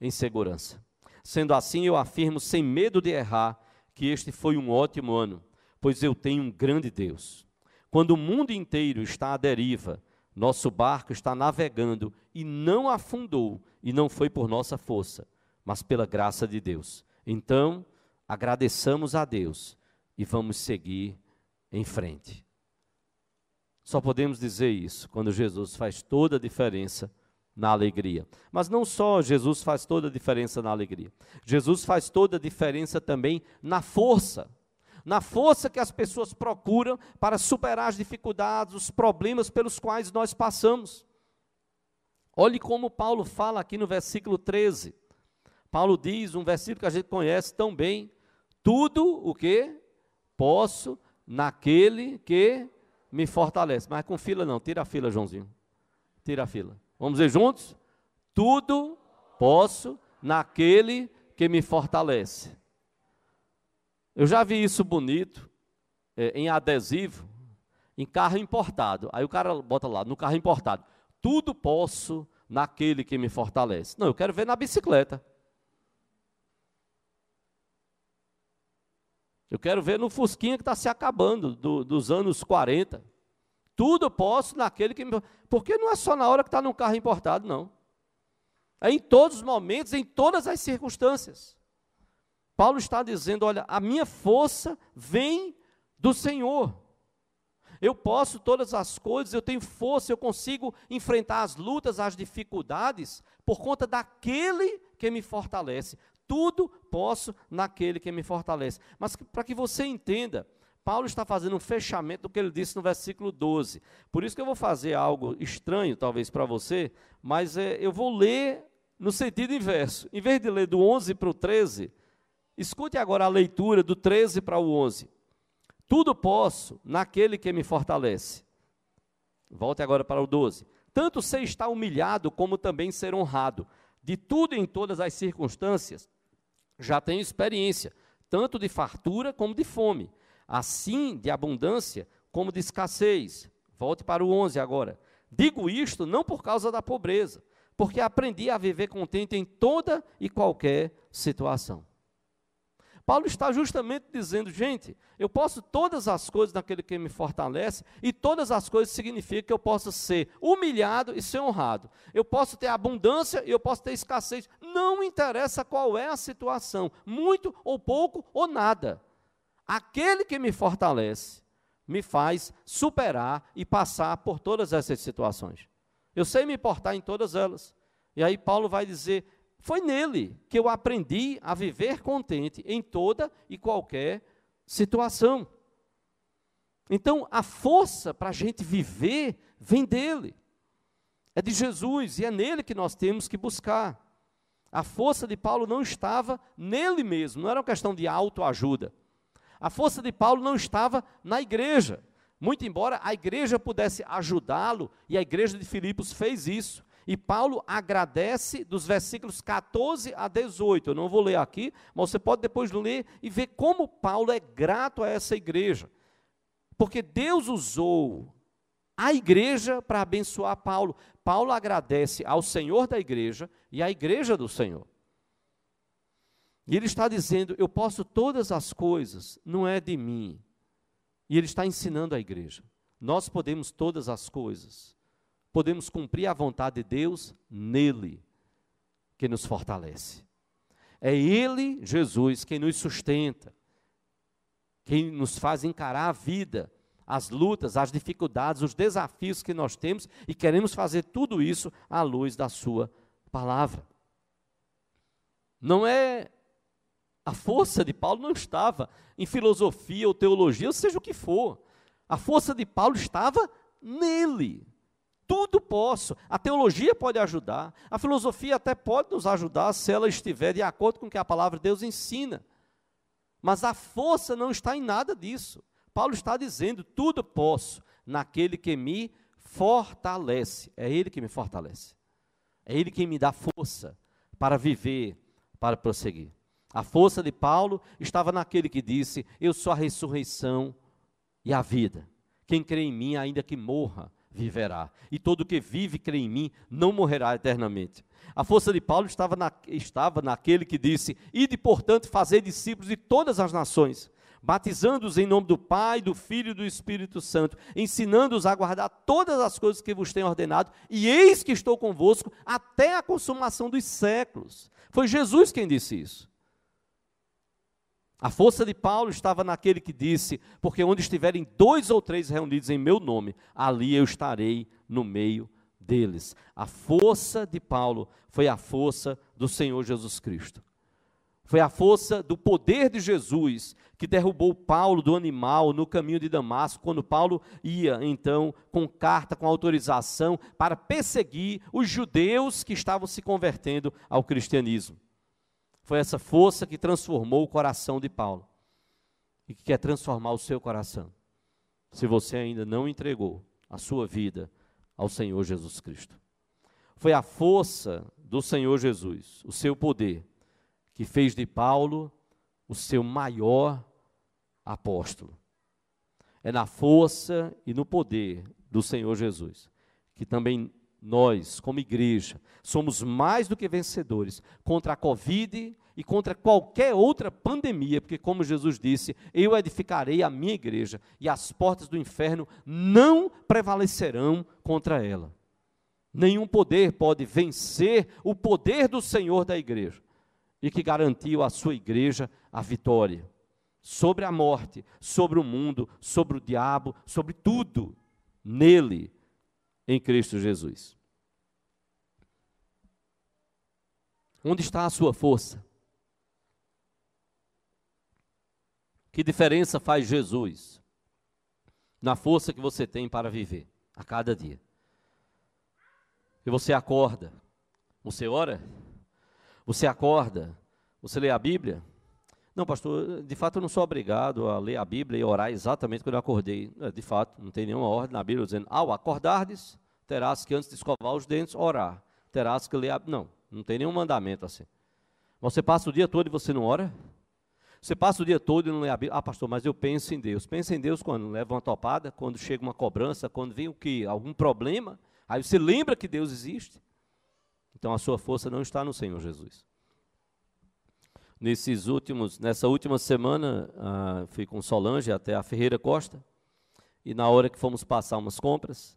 em segurança. Sendo assim, eu afirmo sem medo de errar que este foi um ótimo ano, pois eu tenho um grande Deus. Quando o mundo inteiro está à deriva, nosso barco está navegando e não afundou, e não foi por nossa força, mas pela graça de Deus. Então, agradeçamos a Deus e vamos seguir em frente. Só podemos dizer isso quando Jesus faz toda a diferença na alegria. Mas não só Jesus faz toda a diferença na alegria. Jesus faz toda a diferença também na força. Na força que as pessoas procuram para superar as dificuldades, os problemas pelos quais nós passamos. Olhe como Paulo fala aqui no versículo 13. Paulo diz, um versículo que a gente conhece tão bem: tudo o que posso naquele que me fortalece. Mas com fila não, tira a fila, Joãozinho. Tira a fila. Vamos dizer juntos? Tudo posso naquele que me fortalece. Eu já vi isso bonito é, em adesivo, em carro importado. Aí o cara bota lá, no carro importado. Tudo posso naquele que me fortalece. Não, eu quero ver na bicicleta. Eu quero ver no Fusquinha que está se acabando, do, dos anos 40. Tudo posso naquele que me. Porque não é só na hora que está num carro importado, não. É em todos os momentos, em todas as circunstâncias. Paulo está dizendo: olha, a minha força vem do Senhor. Eu posso todas as coisas, eu tenho força, eu consigo enfrentar as lutas, as dificuldades, por conta daquele que me fortalece. tudo posso naquele que me fortalece. Mas para que você entenda, Paulo está fazendo um fechamento do que ele disse no versículo 12. Por isso que eu vou fazer algo estranho, talvez, para você, mas é, eu vou ler no sentido inverso. Em vez de ler do 11 para o 13, escute agora a leitura do 13 para o 11. Tudo posso naquele que me fortalece. Volte agora para o 12. Tanto ser estar humilhado, como também ser honrado. De tudo em todas as circunstâncias, já tenho experiência, tanto de fartura como de fome assim de abundância como de escassez. Volte para o 11 agora. Digo isto não por causa da pobreza, porque aprendi a viver contente em toda e qualquer situação. Paulo está justamente dizendo, gente, eu posso todas as coisas naquele que me fortalece, e todas as coisas significam que eu posso ser humilhado e ser honrado. Eu posso ter abundância e eu posso ter escassez. Não interessa qual é a situação, muito ou pouco ou nada. Aquele que me fortalece me faz superar e passar por todas essas situações. Eu sei me portar em todas elas. E aí Paulo vai dizer: foi nele que eu aprendi a viver contente em toda e qualquer situação. Então, a força para a gente viver vem dele. É de Jesus e é nele que nós temos que buscar. A força de Paulo não estava nele mesmo, não era uma questão de autoajuda. A força de Paulo não estava na igreja, muito embora a igreja pudesse ajudá-lo, e a igreja de Filipos fez isso. E Paulo agradece dos versículos 14 a 18. Eu não vou ler aqui, mas você pode depois ler e ver como Paulo é grato a essa igreja. Porque Deus usou a igreja para abençoar Paulo. Paulo agradece ao Senhor da igreja e à igreja do Senhor. E ele está dizendo: Eu posso todas as coisas, não é de mim. E ele está ensinando a igreja: Nós podemos todas as coisas, podemos cumprir a vontade de Deus nele, que nos fortalece. É Ele, Jesus, quem nos sustenta, quem nos faz encarar a vida, as lutas, as dificuldades, os desafios que nós temos e queremos fazer tudo isso à luz da Sua palavra. Não é a força de Paulo não estava em filosofia ou teologia, ou seja o que for. A força de Paulo estava nele. Tudo posso. A teologia pode ajudar, a filosofia até pode nos ajudar se ela estiver de acordo com o que a palavra de Deus ensina. Mas a força não está em nada disso. Paulo está dizendo: tudo posso naquele que me fortalece. É Ele que me fortalece. É Ele que me dá força para viver, para prosseguir. A força de Paulo estava naquele que disse: Eu sou a ressurreição e a vida. Quem crê em mim, ainda que morra, viverá. E todo que vive e crê em mim não morrerá eternamente. A força de Paulo estava, na, estava naquele que disse: Ide, portanto, fazer discípulos de todas as nações, batizando-os em nome do Pai, do Filho e do Espírito Santo, ensinando-os a guardar todas as coisas que vos tenho ordenado, e eis que estou convosco até a consumação dos séculos. Foi Jesus quem disse isso. A força de Paulo estava naquele que disse: Porque onde estiverem dois ou três reunidos em meu nome, ali eu estarei no meio deles. A força de Paulo foi a força do Senhor Jesus Cristo. Foi a força do poder de Jesus que derrubou Paulo do animal no caminho de Damasco, quando Paulo ia, então, com carta, com autorização, para perseguir os judeus que estavam se convertendo ao cristianismo. Foi essa força que transformou o coração de Paulo e que quer transformar o seu coração. Se você ainda não entregou a sua vida ao Senhor Jesus Cristo. Foi a força do Senhor Jesus, o seu poder, que fez de Paulo o seu maior apóstolo. É na força e no poder do Senhor Jesus que também nós, como igreja, somos mais do que vencedores contra a Covid e contra qualquer outra pandemia, porque, como Jesus disse, eu edificarei a minha igreja e as portas do inferno não prevalecerão contra ela. Nenhum poder pode vencer o poder do Senhor da igreja e que garantiu à sua igreja a vitória sobre a morte, sobre o mundo, sobre o diabo, sobre tudo, nele em Cristo Jesus. Onde está a sua força? Que diferença faz Jesus na força que você tem para viver a cada dia? E você acorda, você ora, você acorda, você lê a Bíblia, não, pastor, de fato eu não sou obrigado a ler a Bíblia e orar exatamente quando eu acordei. É, de fato, não tem nenhuma ordem na Bíblia dizendo, ao acordardes, terás que antes de escovar os dentes, orar. Terás que ler a... Não, não tem nenhum mandamento assim. Você passa o dia todo e você não ora? Você passa o dia todo e não lê a Bíblia. Ah, pastor, mas eu penso em Deus. Pensa em Deus quando leva uma topada, quando chega uma cobrança, quando vem o que? Algum problema. Aí você lembra que Deus existe. Então a sua força não está no Senhor Jesus. Nesses últimos, nessa última semana, ah, fui com Solange até a Ferreira Costa. E na hora que fomos passar umas compras,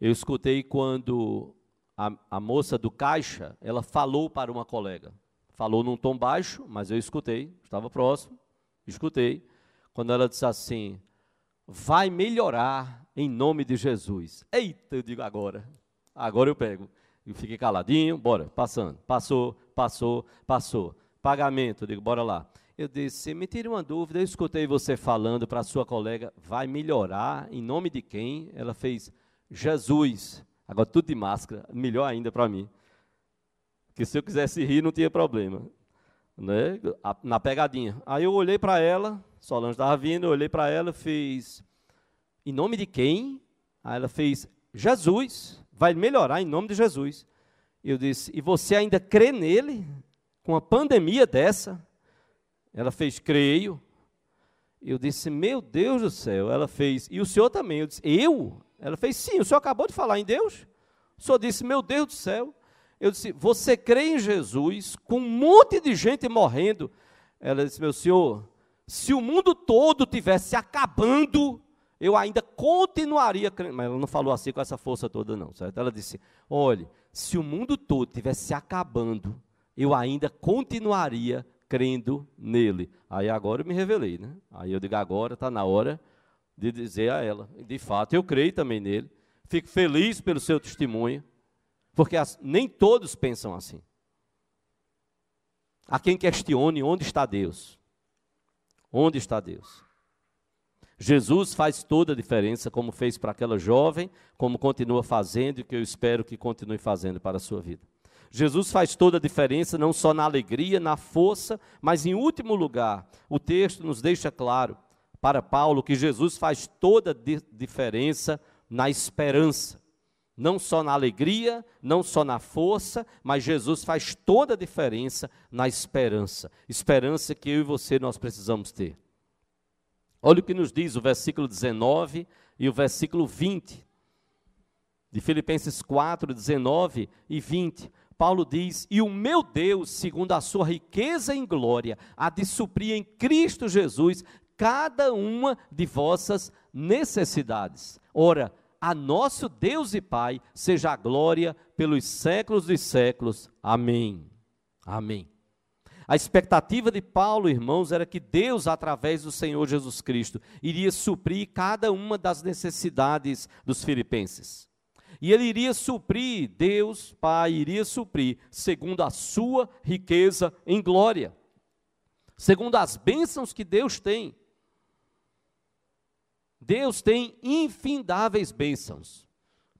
eu escutei quando a, a moça do caixa, ela falou para uma colega falou num tom baixo, mas eu escutei, estava próximo, escutei, quando ela disse assim: vai melhorar em nome de Jesus. Eita, eu digo agora, agora eu pego. E fiquei caladinho, bora, passando, passou, passou, passou. Pagamento, eu digo, bora lá. Eu disse, me tire uma dúvida, eu escutei você falando para sua colega, vai melhorar em nome de quem? Ela fez, Jesus. Agora tudo de máscara, melhor ainda para mim que se eu quisesse rir não tinha problema, né? Na pegadinha. Aí eu olhei para ela, Solange estava vindo, eu olhei para ela, fiz em nome de quem? Aí ela fez Jesus, vai melhorar em nome de Jesus. Eu disse, e você ainda crê nele com uma pandemia dessa? Ela fez, creio. Eu disse, meu Deus do céu. Ela fez, e o senhor também? Eu disse, eu? Ela fez, sim, o senhor acabou de falar em Deus? O senhor disse, meu Deus do céu. Eu disse: Você crê em Jesus com um monte de gente morrendo? Ela disse: Meu senhor, se o mundo todo tivesse acabando, eu ainda continuaria crendo. Mas ela não falou assim com essa força toda, não, certo? Ela disse: Olhe, se o mundo todo tivesse acabando, eu ainda continuaria crendo nele. Aí agora eu me revelei, né? Aí eu digo: Agora está na hora de dizer a ela: De fato, eu creio também nele. Fico feliz pelo seu testemunho. Porque as, nem todos pensam assim. Há quem questione onde está Deus. Onde está Deus? Jesus faz toda a diferença, como fez para aquela jovem, como continua fazendo e que eu espero que continue fazendo para a sua vida. Jesus faz toda a diferença, não só na alegria, na força, mas em último lugar, o texto nos deixa claro para Paulo que Jesus faz toda a diferença na esperança não só na alegria, não só na força, mas Jesus faz toda a diferença na esperança. Esperança que eu e você nós precisamos ter. Olha o que nos diz o versículo 19 e o versículo 20 de Filipenses 4, 19 e 20. Paulo diz: E o meu Deus, segundo a sua riqueza em glória, há de suprir em Cristo Jesus cada uma de vossas necessidades. Ora, a nosso Deus e Pai seja a glória pelos séculos dos séculos. Amém. Amém. A expectativa de Paulo, irmãos, era que Deus, através do Senhor Jesus Cristo, iria suprir cada uma das necessidades dos filipenses. E ele iria suprir, Deus, Pai, iria suprir, segundo a sua riqueza em glória, segundo as bênçãos que Deus tem. Deus tem infindáveis bênçãos,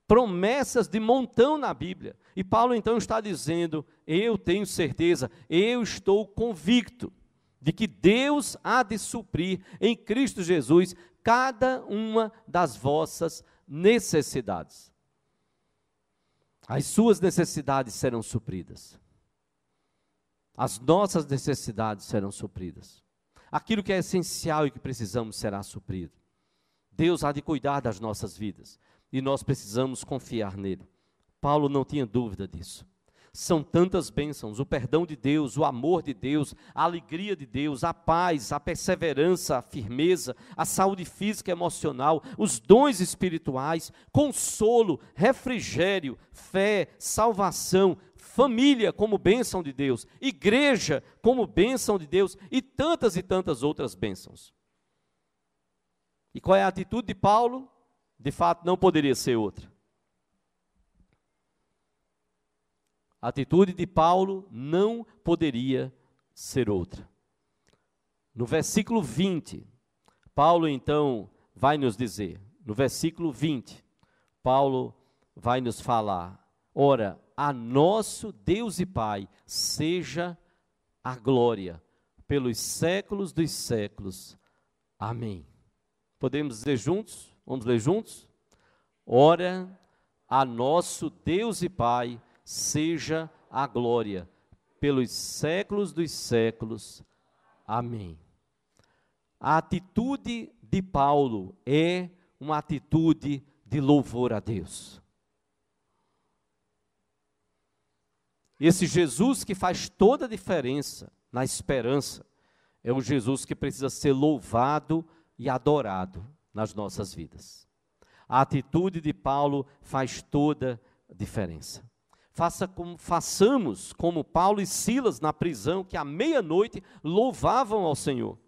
promessas de montão na Bíblia. E Paulo então está dizendo: Eu tenho certeza, eu estou convicto de que Deus há de suprir em Cristo Jesus cada uma das vossas necessidades. As suas necessidades serão supridas. As nossas necessidades serão supridas. Aquilo que é essencial e que precisamos será suprido. Deus há de cuidar das nossas vidas e nós precisamos confiar nele. Paulo não tinha dúvida disso. São tantas bênçãos: o perdão de Deus, o amor de Deus, a alegria de Deus, a paz, a perseverança, a firmeza, a saúde física e emocional, os dons espirituais, consolo, refrigério, fé, salvação, família como bênção de Deus, igreja como bênção de Deus e tantas e tantas outras bênçãos. E qual é a atitude de Paulo? De fato, não poderia ser outra. A atitude de Paulo não poderia ser outra. No versículo 20, Paulo então vai nos dizer, no versículo 20, Paulo vai nos falar: ora, a nosso Deus e Pai seja a glória pelos séculos dos séculos. Amém. Podemos dizer juntos? Vamos ler juntos? Ora, a nosso Deus e Pai seja a glória pelos séculos dos séculos. Amém. A atitude de Paulo é uma atitude de louvor a Deus. Esse Jesus que faz toda a diferença na esperança é o Jesus que precisa ser louvado e adorado nas nossas vidas. A atitude de Paulo faz toda a diferença. Faça como, façamos como Paulo e Silas na prisão, que à meia-noite louvavam ao Senhor.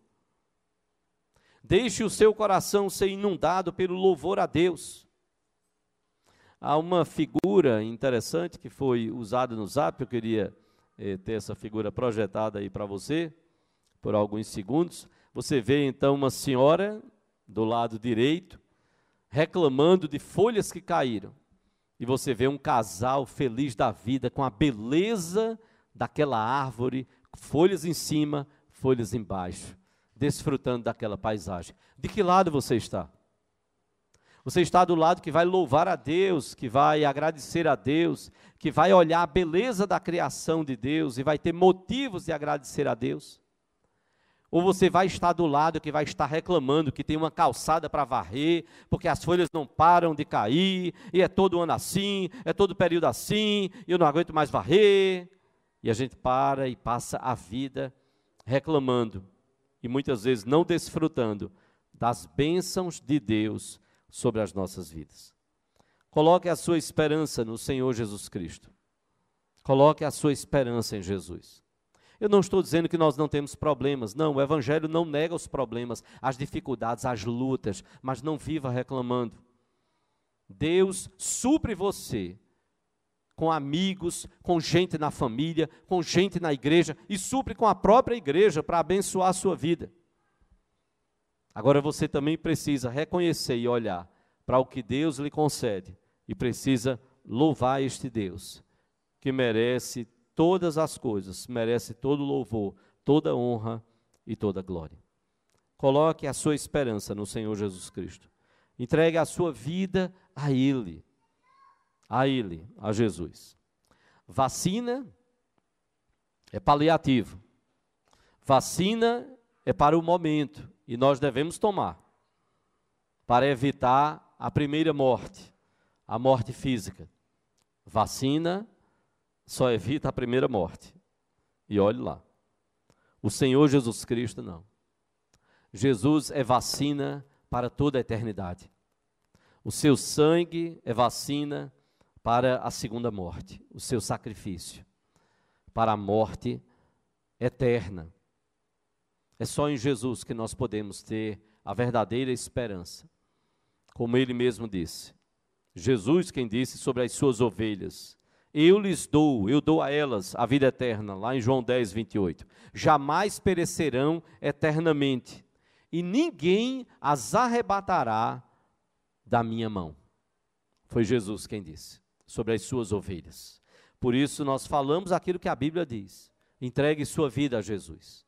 Deixe o seu coração ser inundado pelo louvor a Deus. Há uma figura interessante que foi usada no Zap, eu queria eh, ter essa figura projetada aí para você, por alguns segundos. Você vê então uma senhora do lado direito, reclamando de folhas que caíram. E você vê um casal feliz da vida, com a beleza daquela árvore, folhas em cima, folhas embaixo, desfrutando daquela paisagem. De que lado você está? Você está do lado que vai louvar a Deus, que vai agradecer a Deus, que vai olhar a beleza da criação de Deus e vai ter motivos de agradecer a Deus? Ou você vai estar do lado que vai estar reclamando que tem uma calçada para varrer, porque as folhas não param de cair, e é todo ano assim, é todo período assim, e eu não aguento mais varrer. E a gente para e passa a vida reclamando, e muitas vezes não desfrutando das bênçãos de Deus sobre as nossas vidas. Coloque a sua esperança no Senhor Jesus Cristo. Coloque a sua esperança em Jesus. Eu não estou dizendo que nós não temos problemas, não, o Evangelho não nega os problemas, as dificuldades, as lutas, mas não viva reclamando. Deus supre você com amigos, com gente na família, com gente na igreja e supre com a própria igreja para abençoar a sua vida. Agora você também precisa reconhecer e olhar para o que Deus lhe concede e precisa louvar este Deus, que merece todas as coisas, merece todo louvor, toda honra e toda glória. Coloque a sua esperança no Senhor Jesus Cristo. Entregue a sua vida a Ele, a Ele, a Jesus. Vacina é paliativo. Vacina é para o momento e nós devemos tomar para evitar a primeira morte, a morte física. Vacina só evita a primeira morte. E olhe lá. O Senhor Jesus Cristo não. Jesus é vacina para toda a eternidade. O seu sangue é vacina para a segunda morte, o seu sacrifício para a morte eterna. É só em Jesus que nós podemos ter a verdadeira esperança. Como ele mesmo disse. Jesus quem disse sobre as suas ovelhas: Eu lhes dou, eu dou a elas a vida eterna, lá em João 10, 28. Jamais perecerão eternamente, e ninguém as arrebatará da minha mão. Foi Jesus quem disse sobre as suas ovelhas. Por isso nós falamos aquilo que a Bíblia diz. Entregue sua vida a Jesus.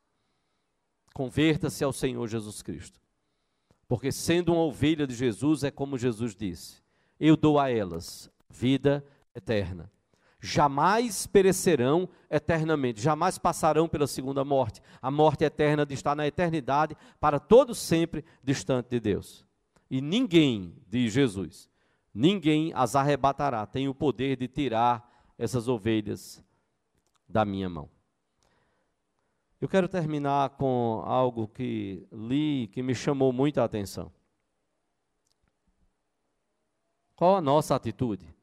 Converta-se ao Senhor Jesus Cristo. Porque sendo uma ovelha de Jesus, é como Jesus disse: Eu dou a elas vida eterna. Jamais perecerão eternamente, jamais passarão pela segunda morte. A morte eterna de estar na eternidade, para todo sempre distante de Deus. E ninguém, diz Jesus, ninguém as arrebatará, tem o poder de tirar essas ovelhas da minha mão. Eu quero terminar com algo que li que me chamou muita atenção. Qual a nossa atitude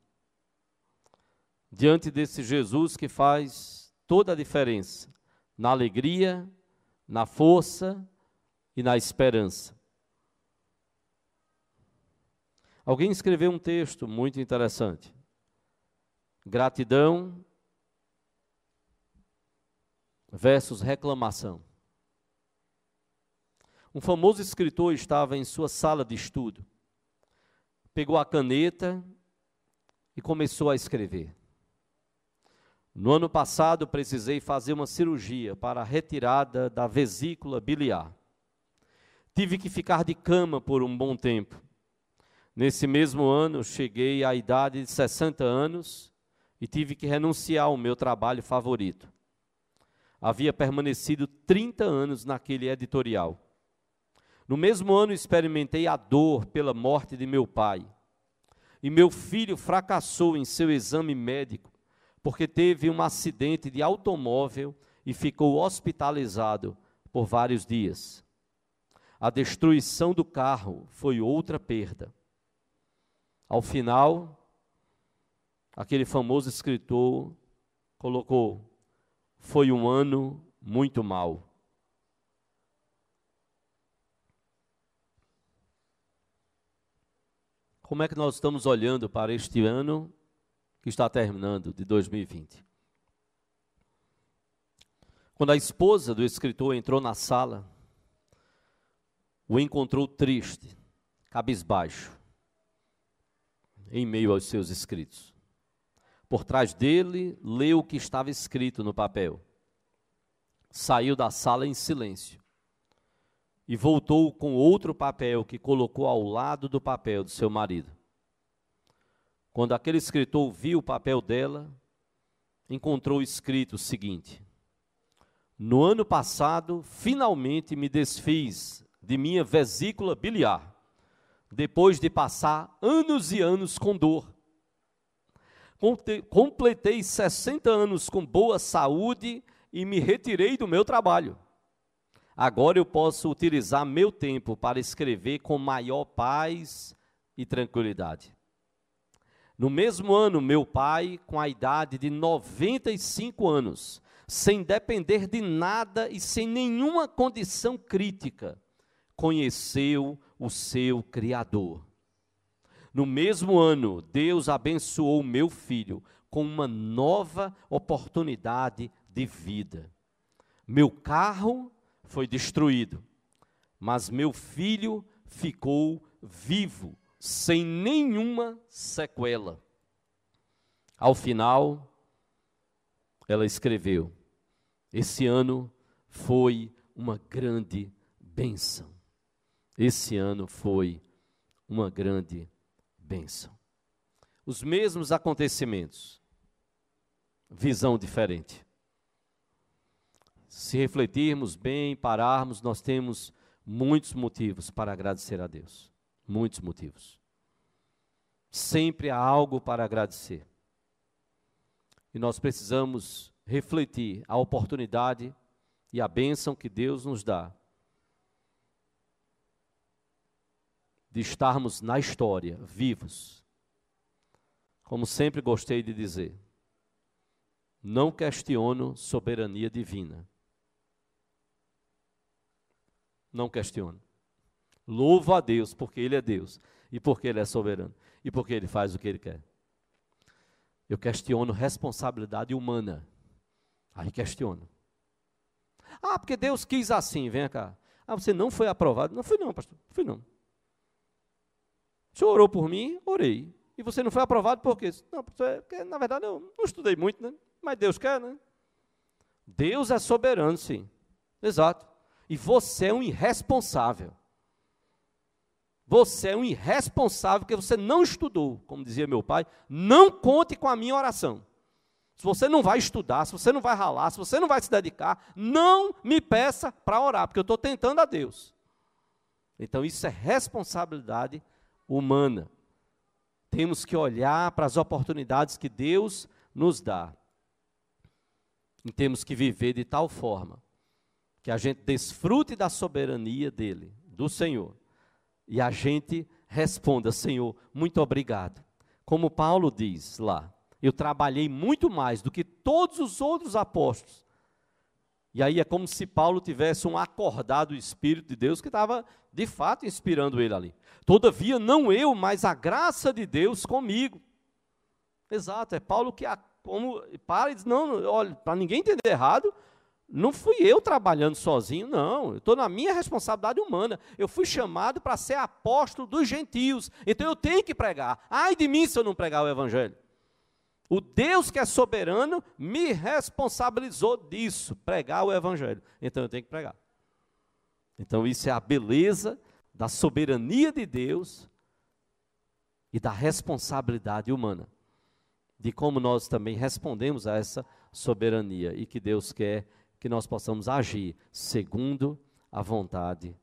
diante desse Jesus que faz toda a diferença na alegria, na força e na esperança? Alguém escreveu um texto muito interessante. Gratidão versus reclamação. Um famoso escritor estava em sua sala de estudo. Pegou a caneta e começou a escrever. No ano passado, precisei fazer uma cirurgia para a retirada da vesícula biliar. Tive que ficar de cama por um bom tempo. Nesse mesmo ano, cheguei à idade de 60 anos e tive que renunciar ao meu trabalho favorito. Havia permanecido 30 anos naquele editorial. No mesmo ano, experimentei a dor pela morte de meu pai. E meu filho fracassou em seu exame médico, porque teve um acidente de automóvel e ficou hospitalizado por vários dias. A destruição do carro foi outra perda. Ao final, aquele famoso escritor colocou: foi um ano muito mau. Como é que nós estamos olhando para este ano que está terminando, de 2020? Quando a esposa do escritor entrou na sala, o encontrou triste, cabisbaixo, em meio aos seus escritos. Por trás dele, leu o que estava escrito no papel. Saiu da sala em silêncio e voltou com outro papel que colocou ao lado do papel do seu marido. Quando aquele escritor viu o papel dela, encontrou escrito o seguinte: No ano passado, finalmente me desfiz de minha vesícula biliar, depois de passar anos e anos com dor. Completei 60 anos com boa saúde e me retirei do meu trabalho. Agora eu posso utilizar meu tempo para escrever com maior paz e tranquilidade. No mesmo ano, meu pai, com a idade de 95 anos, sem depender de nada e sem nenhuma condição crítica, conheceu o seu Criador. No mesmo ano, Deus abençoou meu filho com uma nova oportunidade de vida. Meu carro foi destruído, mas meu filho ficou vivo, sem nenhuma sequela. Ao final, ela escreveu: Esse ano foi uma grande bênção. Esse ano foi uma grande bênção. Os mesmos acontecimentos, visão diferente. Se refletirmos bem, pararmos, nós temos muitos motivos para agradecer a Deus. Muitos motivos. Sempre há algo para agradecer. E nós precisamos refletir a oportunidade e a bênção que Deus nos dá de estarmos na história, vivos. Como sempre gostei de dizer, não questiono soberania divina. Não questiono. Louvo a Deus porque Ele é Deus e porque Ele é soberano e porque Ele faz o que Ele quer. Eu questiono responsabilidade humana. Aí questiono. Ah, porque Deus quis assim, vem cá. Ah, você não foi aprovado? Não fui não, pastor. Fui não. O senhor orou por mim? Orei. E você não foi aprovado por quê? Não, porque na verdade eu não estudei muito, né? Mas Deus quer, né? Deus é soberano, sim. Exato. E você é um irresponsável. Você é um irresponsável porque você não estudou, como dizia meu pai. Não conte com a minha oração. Se você não vai estudar, se você não vai ralar, se você não vai se dedicar, não me peça para orar, porque eu estou tentando a Deus. Então isso é responsabilidade humana. Temos que olhar para as oportunidades que Deus nos dá. E temos que viver de tal forma que a gente desfrute da soberania dele, do Senhor, e a gente responda: Senhor, muito obrigado. Como Paulo diz lá, eu trabalhei muito mais do que todos os outros apóstolos. E aí é como se Paulo tivesse um acordado Espírito de Deus que estava de fato inspirando ele ali. Todavia, não eu, mas a graça de Deus comigo. Exato, é Paulo que, como, para e diz: não, olha, para ninguém entender errado, não fui eu trabalhando sozinho, não. Eu estou na minha responsabilidade humana. Eu fui chamado para ser apóstolo dos gentios. Então eu tenho que pregar. Ai de mim se eu não pregar o evangelho. O Deus que é soberano me responsabilizou disso, pregar o evangelho. Então eu tenho que pregar. Então isso é a beleza da soberania de Deus e da responsabilidade humana. De como nós também respondemos a essa soberania e que Deus quer que nós possamos agir segundo a vontade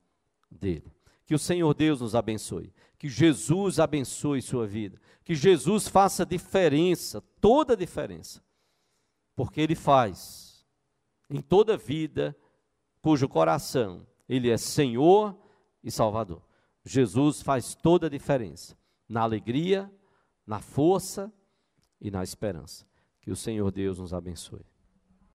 dele. Que o Senhor Deus nos abençoe, que Jesus abençoe sua vida, que Jesus faça diferença, toda a diferença, porque Ele faz em toda vida cujo coração Ele é Senhor e Salvador. Jesus faz toda a diferença na alegria, na força e na esperança. Que o Senhor Deus nos abençoe.